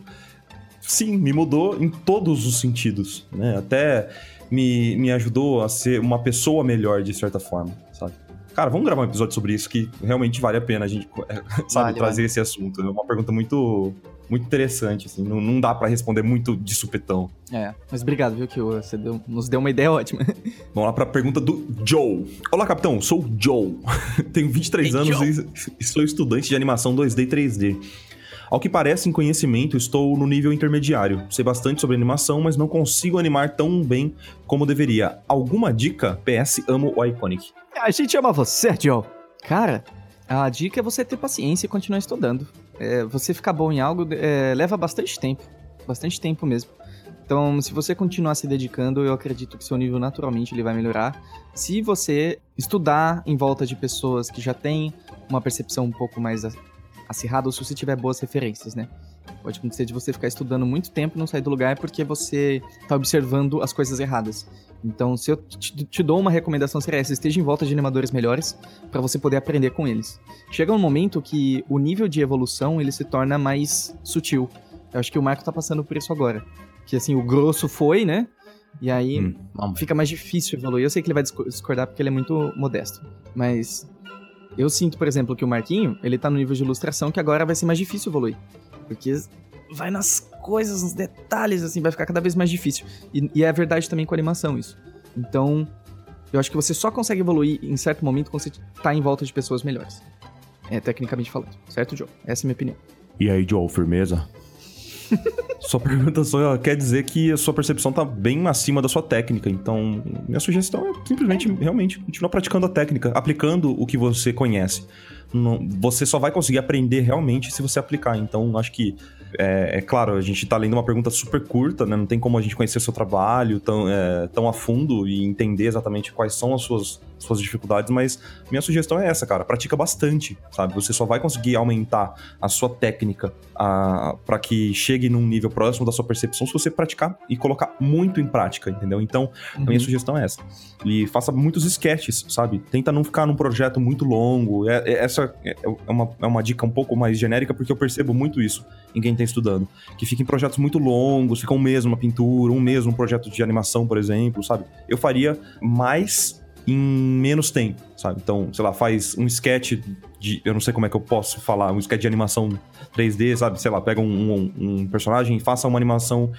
sim, me mudou em todos os sentidos, né? Até me, me ajudou a ser uma pessoa melhor, de certa forma, sabe? Cara, vamos gravar um episódio sobre isso que realmente vale a pena a gente, <laughs> sabe, Vale, trazer esse assunto. É uma pergunta muito, muito interessante, assim. Não, não dá pra responder muito de supetão. É, mas obrigado, viu, que você deu- nos deu uma ideia ótima. <laughs> Vamos lá pra pergunta do Joe. Olá, capitão. Sou o Joe. <laughs> Tenho 23 Ei, anos e, e sou estudante de animação 2D e 3D. Ao que parece, em conhecimento, estou no nível intermediário. Sei bastante sobre animação, mas não consigo animar tão bem como deveria. Alguma dica? PS, amo o Iconic. A gente ama você, Joe. Cara, A dica é você ter paciência e continuar estudando. É, você ficar bom em algo é, leva bastante tempo. Bastante tempo mesmo. Então, se você continuar se dedicando, eu acredito que seu nível naturalmente ele vai melhorar. Se você estudar em volta de pessoas que já têm uma percepção um pouco mais acirrada, ou se você tiver boas referências, né? Pode acontecer de você ficar estudando muito tempo e não sair do lugar porque você está observando as coisas erradas. Então, se eu te, te dou uma recomendação seria essa, esteja em volta de animadores melhores para você poder aprender com eles. Chega um momento que o nível de evolução ele se torna mais sutil. Eu acho que o Marco tá passando por isso agora. Que assim, o grosso foi, né? E aí hum, fica mais difícil evoluir. Eu sei que ele vai discordar porque ele é muito modesto. Mas eu sinto, por exemplo, que o Marquinho, ele tá no nível de ilustração que agora vai ser mais difícil evoluir. Porque vai nas coisas, nos detalhes, assim, vai ficar cada vez mais difícil. E, e é verdade também com a animação isso. Então, eu acho que você só consegue evoluir em certo momento quando você tá em volta de pessoas melhores. É, tecnicamente falando. Certo, Joe? Essa é a minha opinião. E aí, Joe, firmeza? <laughs> sua pergunta só quer dizer que a sua percepção tá bem acima da sua técnica. Então, minha sugestão é simplesmente, realmente, continuar praticando a técnica, aplicando o que você conhece. Não, você só vai conseguir aprender realmente se você aplicar. Então, acho que é, é, claro, a gente tá lendo uma pergunta super curta, né? Não tem como a gente conhecer seu trabalho tão, é, tão a fundo e entender exatamente quais são as suas, suas dificuldades, mas minha sugestão é essa, cara. Pratica bastante, sabe? Você só vai conseguir aumentar a sua técnica para que chegue num nível próximo da sua percepção se você praticar e colocar muito em prática, entendeu? Então, uhum. a minha uhum. sugestão é essa. E faça muitos sketches, sabe? Tenta não ficar num projeto muito longo. É, é, essa é uma, é uma dica um pouco mais genérica, porque eu percebo muito isso em quem tá estudando. Que fica em projetos muito longos, fica um mês uma pintura, um mês um projeto de animação, por exemplo, sabe? Eu faria mais em menos tempo, sabe? Então, sei lá, faz um sketch de. Eu não sei como é que eu posso falar, um sketch de animação 3D, sabe? Sei lá, pega um, um, um personagem e faça uma animação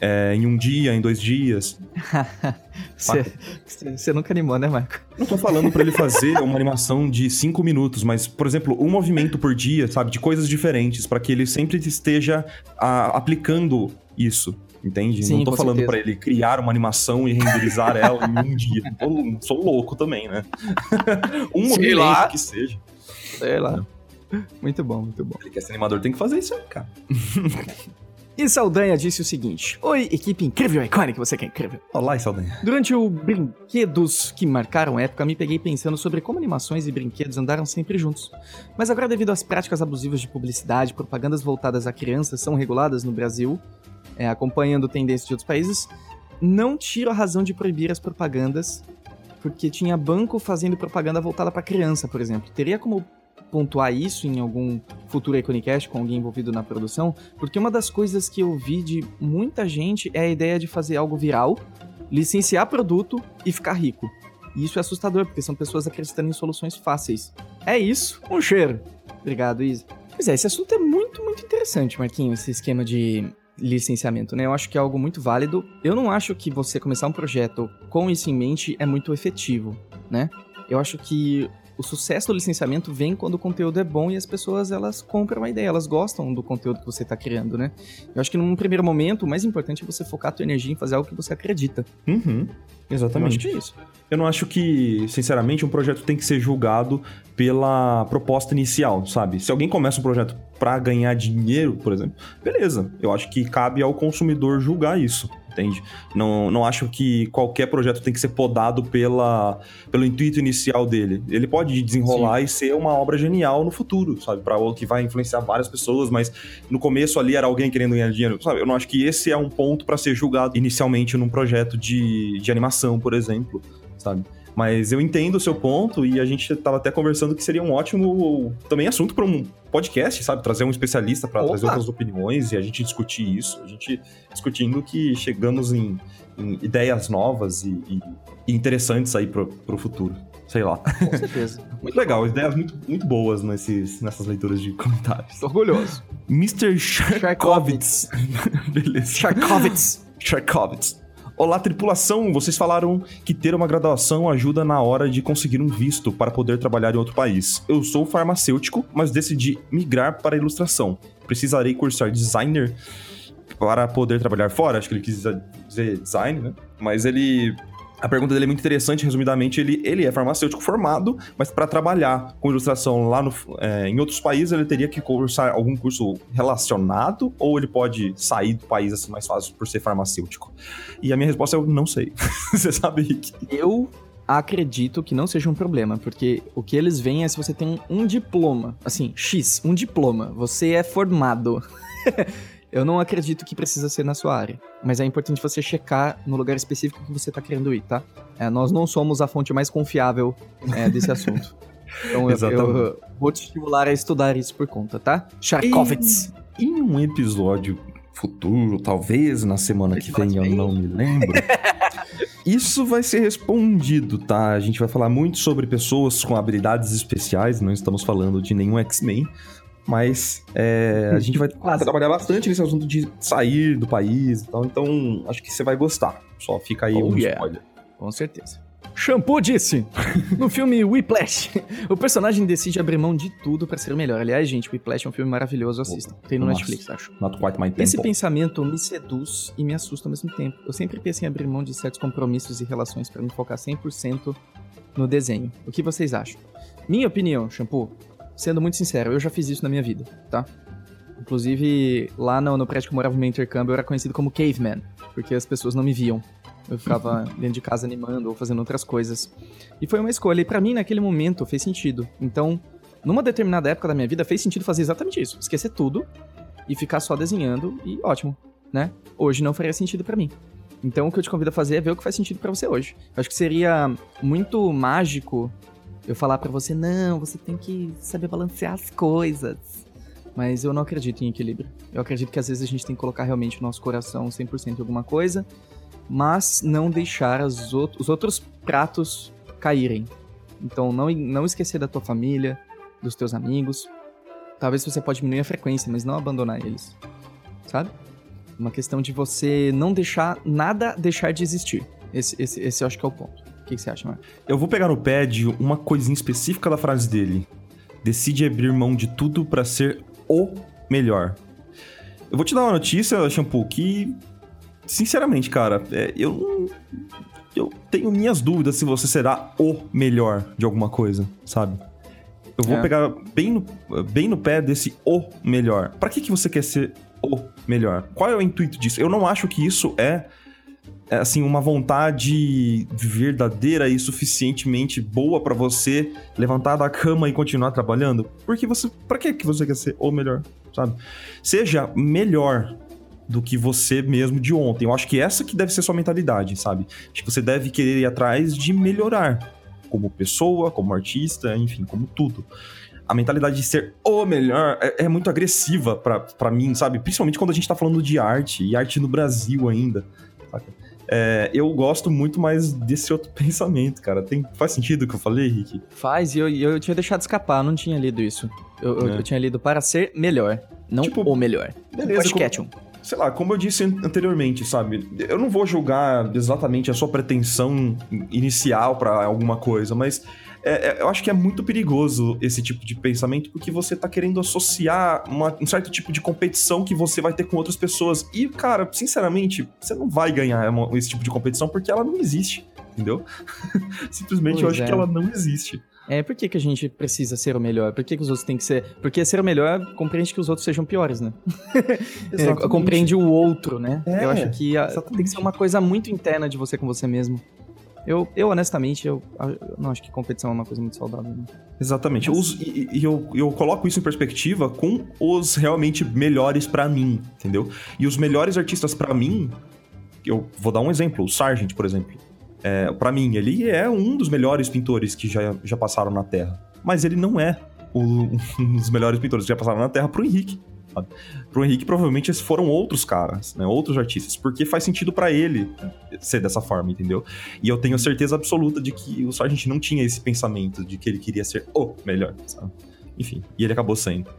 é, em um dia, em dois dias. <laughs> Você nunca animou, né, Marco? Não tô falando para ele fazer uma animação de cinco minutos, mas, por exemplo, um movimento por dia, sabe? De coisas diferentes, para que ele sempre esteja a, aplicando isso. Entende? Sim, não tô falando para ele criar uma animação e renderizar ela em um dia. <laughs> Eu sou louco também, né? <laughs> um Sei movimento lá. que seja. Sei lá. Muito bom, muito bom. Ele quer ser animador, tem que fazer isso aí, cara. E Saldanha disse o seguinte: Oi, equipe incrível, icônica, você que é incrível. Olá, Saldanha. Durante o Brinquedos que marcaram a época, me peguei pensando sobre como animações e brinquedos andaram sempre juntos. Mas agora, devido às práticas abusivas de publicidade, propagandas voltadas a crianças são reguladas no Brasil, é, acompanhando tendências de outros países, não tiro a razão de proibir as propagandas, porque tinha banco fazendo propaganda voltada para criança, por exemplo. Teria como pontuar isso em algum futuro Iconicast com alguém envolvido na produção, porque uma das coisas que eu vi de muita gente é a ideia de fazer algo viral, licenciar produto e ficar rico. E isso é assustador, porque são pessoas acreditando em soluções fáceis. É isso, um cheiro. Obrigado, Isa. Pois é, esse assunto é muito, muito interessante, Marquinho, esse esquema de licenciamento, né? Eu acho que é algo muito válido. Eu não acho que você começar um projeto com isso em mente é muito efetivo, né? Eu acho que o sucesso do licenciamento vem quando o conteúdo é bom e as pessoas elas compram a ideia, elas gostam do conteúdo que você está criando, né? Eu acho que num primeiro momento, o mais importante é você focar a tua energia em fazer algo que você acredita. Uhum. Exatamente. Eu acho que é isso. Eu não acho que, sinceramente, um projeto tem que ser julgado pela proposta inicial, sabe? Se alguém começa um projeto para ganhar dinheiro, por exemplo, beleza. Eu acho que cabe ao consumidor julgar isso entende? Não, não acho que qualquer projeto tem que ser podado pela, pelo intuito inicial dele. Ele pode desenrolar Sim. e ser uma obra genial no futuro, sabe? Para que vai influenciar várias pessoas, mas no começo ali era alguém querendo ganhar dinheiro, sabe? Eu não acho que esse é um ponto para ser julgado inicialmente num projeto de, de animação, por exemplo, sabe? Mas eu entendo o seu ponto e a gente estava até conversando que seria um ótimo também assunto para um podcast, sabe? Trazer um especialista para trazer outras opiniões e a gente discutir isso. A gente discutindo que chegamos em, em ideias novas e, e, interessantes aí para o futuro. Sei lá. Com certeza. <laughs> muito legal, ideias muito, muito boas nesses, nessas leituras de comentários. orgulhoso. Mr. Sharkovitz. <laughs> Beleza. Sharkovitz. Sharkovitz. Olá, tripulação! Vocês falaram que ter uma graduação ajuda na hora de conseguir um visto para poder trabalhar em outro país. Eu sou farmacêutico, mas decidi migrar para a ilustração. Precisarei cursar designer para poder trabalhar fora? Acho que ele quis dizer design, né? Mas ele A pergunta dele é muito interessante, resumidamente, ele, ele é farmacêutico formado, mas para trabalhar com ilustração lá no, é, em outros países, ele teria que cursar algum curso relacionado, ou ele pode sair do país assim mais fácil por ser farmacêutico? E a minha resposta é eu não sei. <laughs> Você sabe, Rick? Eu acredito que não seja um problema, porque o que eles veem é se você tem um diploma, assim, X, um diploma, você é formado. <laughs> Eu não acredito que precisa ser na sua área, mas é importante você checar no lugar específico que você está querendo ir, tá? É, nós não somos a fonte mais confiável é, desse assunto. <laughs> Então eu, eu, vou te estimular a estudar isso por conta, tá? Charkovitz! Em, em um episódio futuro, talvez na semana que vem, eu não me lembro. <laughs> Isso vai ser respondido, tá? A gente vai falar muito sobre pessoas com habilidades especiais, não estamos falando de nenhum X-Men, mas é, a gente vai <laughs> trabalhar bastante nesse assunto de sair do país e tal, então acho que você vai gostar. Só fica aí oh, um yeah. spoiler. Com certeza. Shampoo disse: No filme Whiplash, o personagem decide abrir mão de tudo para ser melhor. Aliás, gente, Whiplash é um filme maravilhoso, assista. Tem no Nossa, Netflix, acho. Not quite my Esse pensamento me seduz e me assusta ao mesmo tempo. Eu sempre pensei em abrir mão de certos compromissos e relações para me focar 100% no desenho. O que vocês acham? Minha opinião, Shampoo, sendo muito sincero, eu já fiz isso na minha vida, tá? Inclusive, lá no, no prédio que eu morava no meu intercâmbio, eu era conhecido como Caveman, porque as pessoas não me viam. Eu ficava <laughs> dentro de casa animando ou fazendo outras coisas. E foi uma escolha. E para mim, naquele momento, fez sentido. Então, numa determinada época da minha vida, fez sentido fazer exatamente isso. Esquecer tudo e ficar só desenhando e ótimo, né? Hoje não faria sentido para mim. Então, o que eu te convido a fazer é ver o que faz sentido para você hoje. Eu acho que seria muito mágico eu falar para você, não, você tem que saber balancear as coisas. Mas eu não acredito em equilíbrio. Eu acredito que às vezes a gente tem que colocar realmente o nosso coração 100% em alguma coisa mas não deixar os outros pratos caírem. Então, não, não esquecer da tua família, dos teus amigos. Talvez você pode diminuir a frequência, mas não abandonar eles. Sabe? Uma questão de você não deixar nada deixar de existir. Esse, esse, esse eu acho que é o ponto. O que, que você acha, Marco? Eu vou pegar no pé de uma coisinha específica da frase dele. Decide abrir mão de tudo para ser o melhor. Eu vou te dar uma notícia, Shampoo, que sinceramente, cara, é, eu eu tenho minhas dúvidas se você será o melhor de alguma coisa, sabe? Eu vou é. pegar bem no, bem no pé desse o melhor. Para que, que você quer ser o melhor? Qual é o intuito disso? Eu não acho que isso é assim uma vontade verdadeira e suficientemente boa para você levantar da cama e continuar trabalhando. Porque você, para que que você quer ser o melhor, sabe? Seja melhor do que você mesmo de ontem. Eu acho que essa que deve ser sua mentalidade, sabe? Acho que você deve querer ir atrás de melhorar como pessoa, como artista, enfim, como tudo. A mentalidade de ser o melhor é, é muito agressiva para mim, sabe? Principalmente quando a gente tá falando de arte, e arte no Brasil ainda. É, eu gosto muito mais desse outro <laughs> pensamento, cara. Tem, faz sentido o que eu falei, Rick? Faz, e eu, eu tinha deixado escapar, não tinha lido isso. Eu, é. eu, eu tinha lido para ser melhor, não tipo, o melhor. Beleza, como, sei lá, como eu disse anteriormente, sabe? Eu não vou julgar exatamente a sua pretensão inicial para alguma coisa, mas é, é, eu acho que é muito perigoso esse tipo de pensamento porque você tá querendo associar uma, um certo tipo de competição que você vai ter com outras pessoas. E, cara, sinceramente, você não vai ganhar esse tipo de competição porque ela não existe, entendeu? <laughs> Simplesmente pois eu acho é. que ela não existe. É, por que, que a gente precisa ser o melhor? Por que, que os outros têm que ser. Porque ser o melhor compreende que os outros sejam piores, né? <laughs> é, compreende o outro, né? É, eu acho que a, tem que ser uma coisa muito interna de você com você mesmo. Eu, eu honestamente, eu, eu não acho que competição é uma coisa muito saudável. Né? Exatamente. Os, e, e eu, eu coloco isso em perspectiva com os realmente melhores para mim, entendeu? E os melhores artistas para mim, eu vou dar um exemplo, o Sargent, por exemplo. É, para mim, ele é um dos melhores pintores que já, já passaram na Terra. Mas ele não é o, <laughs> um dos melhores pintores que já passaram na Terra pro Henrique. Sabe? Pro Henrique, provavelmente, esses foram outros caras, né? Outros artistas. Porque faz sentido para ele ser dessa forma, entendeu? E eu tenho certeza absoluta de que o Sargent não tinha esse pensamento de que ele queria ser o melhor, sabe? Enfim, e ele acabou sendo.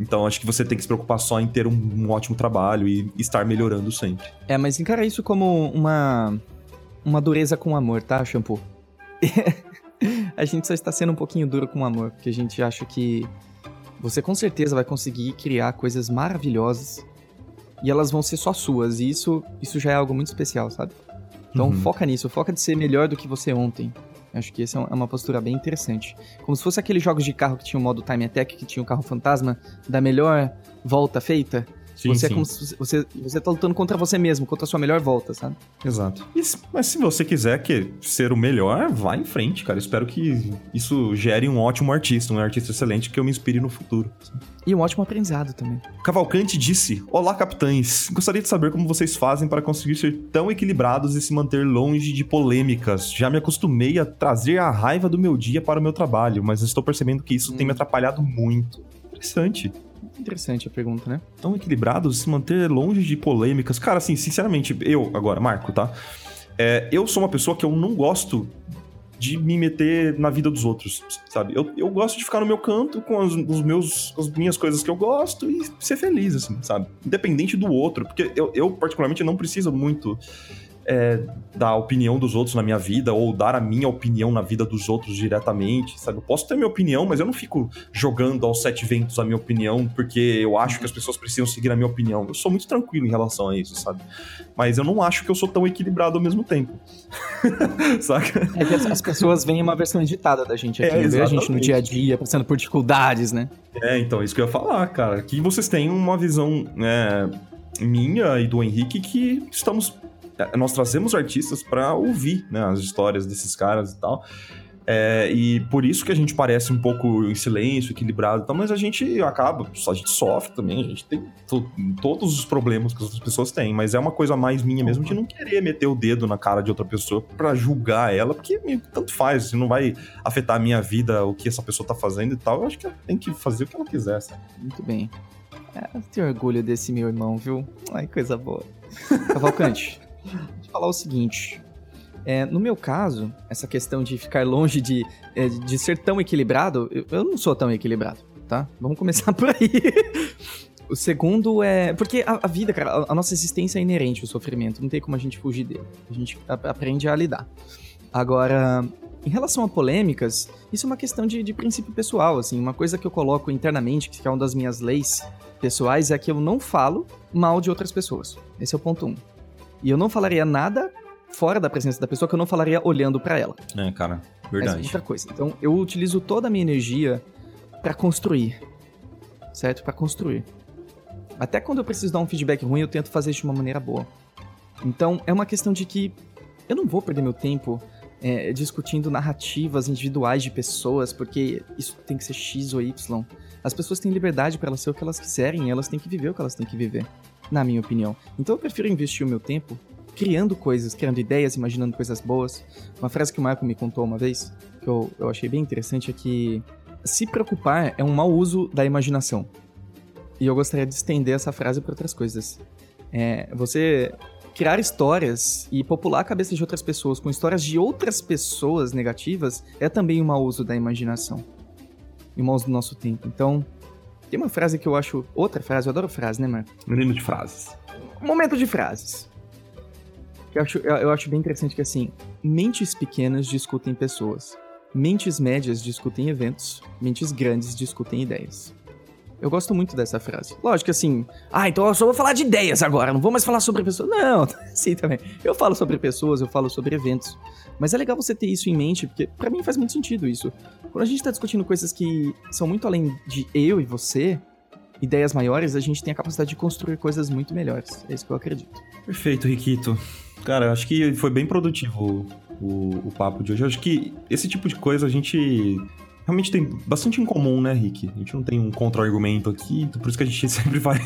Então acho que você tem que se preocupar só em ter um, um ótimo trabalho e estar melhorando sempre. É, mas encara isso como uma uma dureza com amor, tá, Shampoo? <laughs> a gente só está sendo um pouquinho duro com amor, porque a gente acha que você com certeza vai conseguir criar coisas maravilhosas e elas vão ser só suas, e isso, isso já é algo muito especial, sabe? Então Uhum. foca nisso, foca de ser melhor do que você ontem. Acho que essa é uma postura bem interessante. Como se fosse aqueles jogos de carro que tinha o modo Time Attack, que tinha o carro fantasma, da melhor volta feita. Sim, você é sim. como se você, você tá lutando contra você mesmo, contra a sua melhor volta, sabe? Exato. E mas se você quiser que ser o melhor, vá em frente, cara. Espero que isso gere um ótimo artista, um artista excelente que eu me inspire no futuro. E um ótimo aprendizado também. Cavalcante disse: Olá, capitães. Gostaria de saber como vocês fazem para conseguir ser tão equilibrados e se manter longe de polêmicas. Já me acostumei a trazer a raiva do meu dia para o meu trabalho, mas estou percebendo que isso tem me atrapalhado muito. Interessante. Interessante a pergunta, né? Tão equilibrados, se manter longe de polêmicas. Cara, assim, sinceramente, eu, agora, Marco, tá? É, eu sou uma pessoa que eu não gosto de me meter na vida dos outros, sabe? Eu, eu gosto de ficar no meu canto com as, os meus, as minhas coisas que eu gosto e ser feliz, assim, sabe? Independente do outro, porque eu, eu particularmente, não preciso muito é, da opinião dos outros na minha vida ou dar a minha opinião na vida dos outros diretamente, sabe? Eu posso ter minha opinião, mas eu não fico jogando aos sete ventos a minha opinião porque eu acho que as pessoas precisam seguir a minha opinião. Eu sou muito tranquilo em relação a isso, sabe? Mas eu não acho que eu sou tão equilibrado ao mesmo tempo. <laughs> Saca? É que as, as pessoas veem uma versão editada da gente aqui, É, a gente no dia a dia, passando por dificuldades, né? É, então, isso que eu ia falar, cara. Que vocês têm uma visão é, minha e do Henrique que estamos. É, Nós trazemos artistas pra ouvir né, as histórias desses caras e tal. É, e por isso que a gente parece um pouco em silêncio, equilibrado e tal, mas a gente acaba, a gente sofre também, a gente tem to- todos os problemas que as pessoas têm, mas é uma coisa mais minha mesmo de não querer meter o dedo na cara de outra pessoa pra julgar ela, porque tanto faz, se não vai afetar a minha vida, o que essa pessoa tá fazendo e tal, eu acho que ela tem que fazer o que ela quiser, sabe? Muito bem. É, eu tenho orgulho desse meu irmão, viu? Ai, coisa boa. Cavalcante, falar o seguinte. É, no meu caso, essa questão de ficar longe de, é, de ser tão equilibrado, eu, eu não sou tão equilibrado, tá? Vamos começar <laughs> por aí. O segundo é. Porque a, a vida, cara, a, a nossa existência é inerente ao sofrimento, não tem como a gente fugir dele. A gente aprende a lidar. Agora, em relação a polêmicas, isso é uma questão de, de princípio pessoal, assim. Uma coisa que eu coloco internamente, que é uma das minhas leis pessoais, é que eu não falo mal de outras pessoas. Esse é o ponto um. E eu não falaria nada fora da presença da pessoa que eu não falaria olhando pra ela. É, cara, verdade. outra coisa. Então, eu utilizo toda a minha energia pra construir. Certo? Pra construir. Até quando eu preciso dar um feedback ruim, eu tento fazer isso de uma maneira boa. Então, é uma questão de que eu não vou perder meu tempo é, discutindo narrativas individuais de pessoas, porque isso tem que ser X ou Y. As pessoas têm liberdade pra elas ser o que elas quiserem, e elas têm que viver o que elas têm que viver, na minha opinião. Então, eu prefiro investir o meu tempo criando coisas, criando ideias, imaginando coisas boas. Uma frase que o Marco me contou uma vez, que eu, eu achei bem interessante, é que se preocupar é um mau uso da imaginação. E eu gostaria de estender essa frase para outras coisas. É, você criar histórias e popular a cabeça de outras pessoas com histórias de outras pessoas negativas é também um mau uso da imaginação. E um mau uso do nosso tempo. Então, tem uma frase que eu acho. Outra frase, eu adoro frase, né, Marco? Menino de frases. Momento de frases. Eu acho, eu, eu acho bem interessante que assim, mentes pequenas discutem pessoas, mentes médias discutem eventos, mentes grandes discutem ideias. Eu gosto muito dessa frase. Lógico assim, ah, então eu só vou falar de ideias agora, não vou mais falar sobre pessoas. Não, <laughs> sim também. Eu falo sobre pessoas, eu falo sobre eventos. Mas é legal você ter isso em mente, porque pra mim faz muito sentido isso. Quando a gente tá discutindo coisas que são muito além de eu e você, ideias maiores, a gente tem a capacidade de construir coisas muito melhores. É isso que eu acredito. Perfeito, Riquito. Cara, acho que foi bem produtivo o, o papo de hoje. Eu acho que esse tipo de coisa a gente realmente tem bastante em comum, né, Rick? A gente não tem um contra-argumento aqui, por isso que a gente <laughs> sempre vai.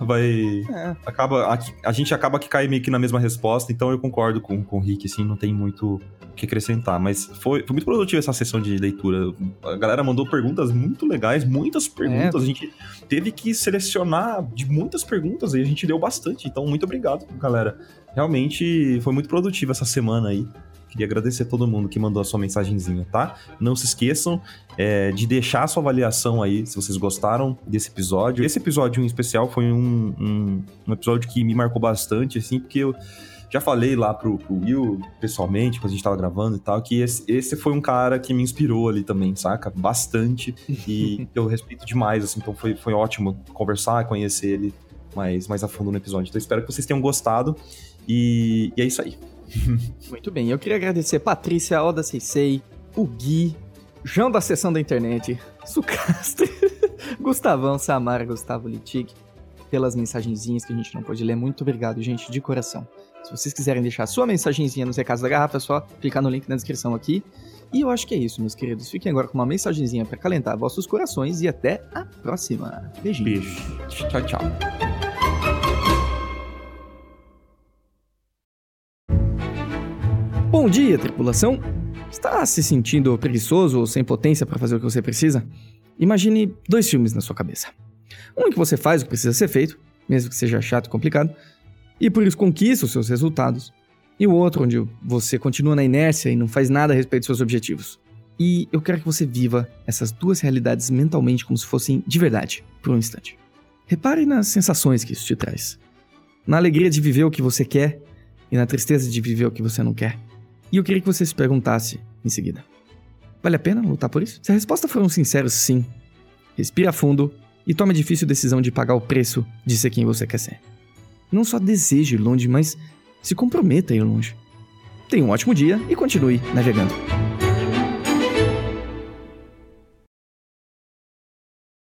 vai É. acaba, a, a gente acaba que cai meio que na mesma resposta, então eu concordo com, com o Rick, assim, não tem muito o que acrescentar. Mas foi, foi muito produtiva essa sessão de leitura. A galera mandou perguntas muito legais, muitas perguntas. A gente teve que selecionar de muitas perguntas e a gente deu bastante. Então, muito obrigado, galera. Realmente foi muito produtiva essa semana aí. Queria agradecer a todo mundo que mandou a sua mensagenzinha, tá? Não se esqueçam é, de deixar a sua avaliação aí, se vocês gostaram desse episódio. Esse episódio em especial foi um, um, um episódio que me marcou bastante, assim, porque eu já falei lá pro, pro Will, pessoalmente, quando a gente tava gravando e tal, que esse, esse foi um cara que me inspirou ali também, saca? Bastante. E <laughs> eu respeito demais, assim, então foi, foi ótimo conversar, conhecer ele mais, mais a fundo no episódio. Então espero que vocês tenham gostado. E, e é isso aí. <laughs> Muito bem, eu queria agradecer Patrícia, Oda Seisei, o Gui, João da Sessão da Internet, <laughs> Sucastre, <laughs> Gustavão, Samara, Gustavo Litic, pelas mensagenzinhas que a gente não pôde ler. Muito obrigado, gente, de coração. Se vocês quiserem deixar sua mensagenzinha nos recados da garrafa, é só clicar no link na descrição aqui. E eu acho que é isso, meus queridos. Fiquem agora com uma mensagenzinha para calentar vossos corações e até a próxima. Beijinho. Beijo. Tchau, tchau. Bom dia, tripulação. Está se sentindo preguiçoso ou sem potência para fazer o que você precisa? Imagine dois filmes na sua cabeça. Um em que você faz o que precisa ser feito, mesmo que seja chato e complicado, e por isso conquista os seus resultados. E o outro onde você continua na inércia e não faz nada a respeito dos seus objetivos. E eu quero que você viva essas duas realidades mentalmente como se fossem de verdade, por um instante. Repare nas sensações que isso te traz. Na alegria de viver o que você quer e na tristeza de viver o que você não quer. E eu queria que você se perguntasse em seguida: Vale a pena lutar por isso? Se a resposta for um sincero sim, respira fundo e tome a difícil decisão de pagar o preço de ser quem você quer ser. Não só deseje ir longe, mas se comprometa a ir longe. Tenha um ótimo dia e continue navegando.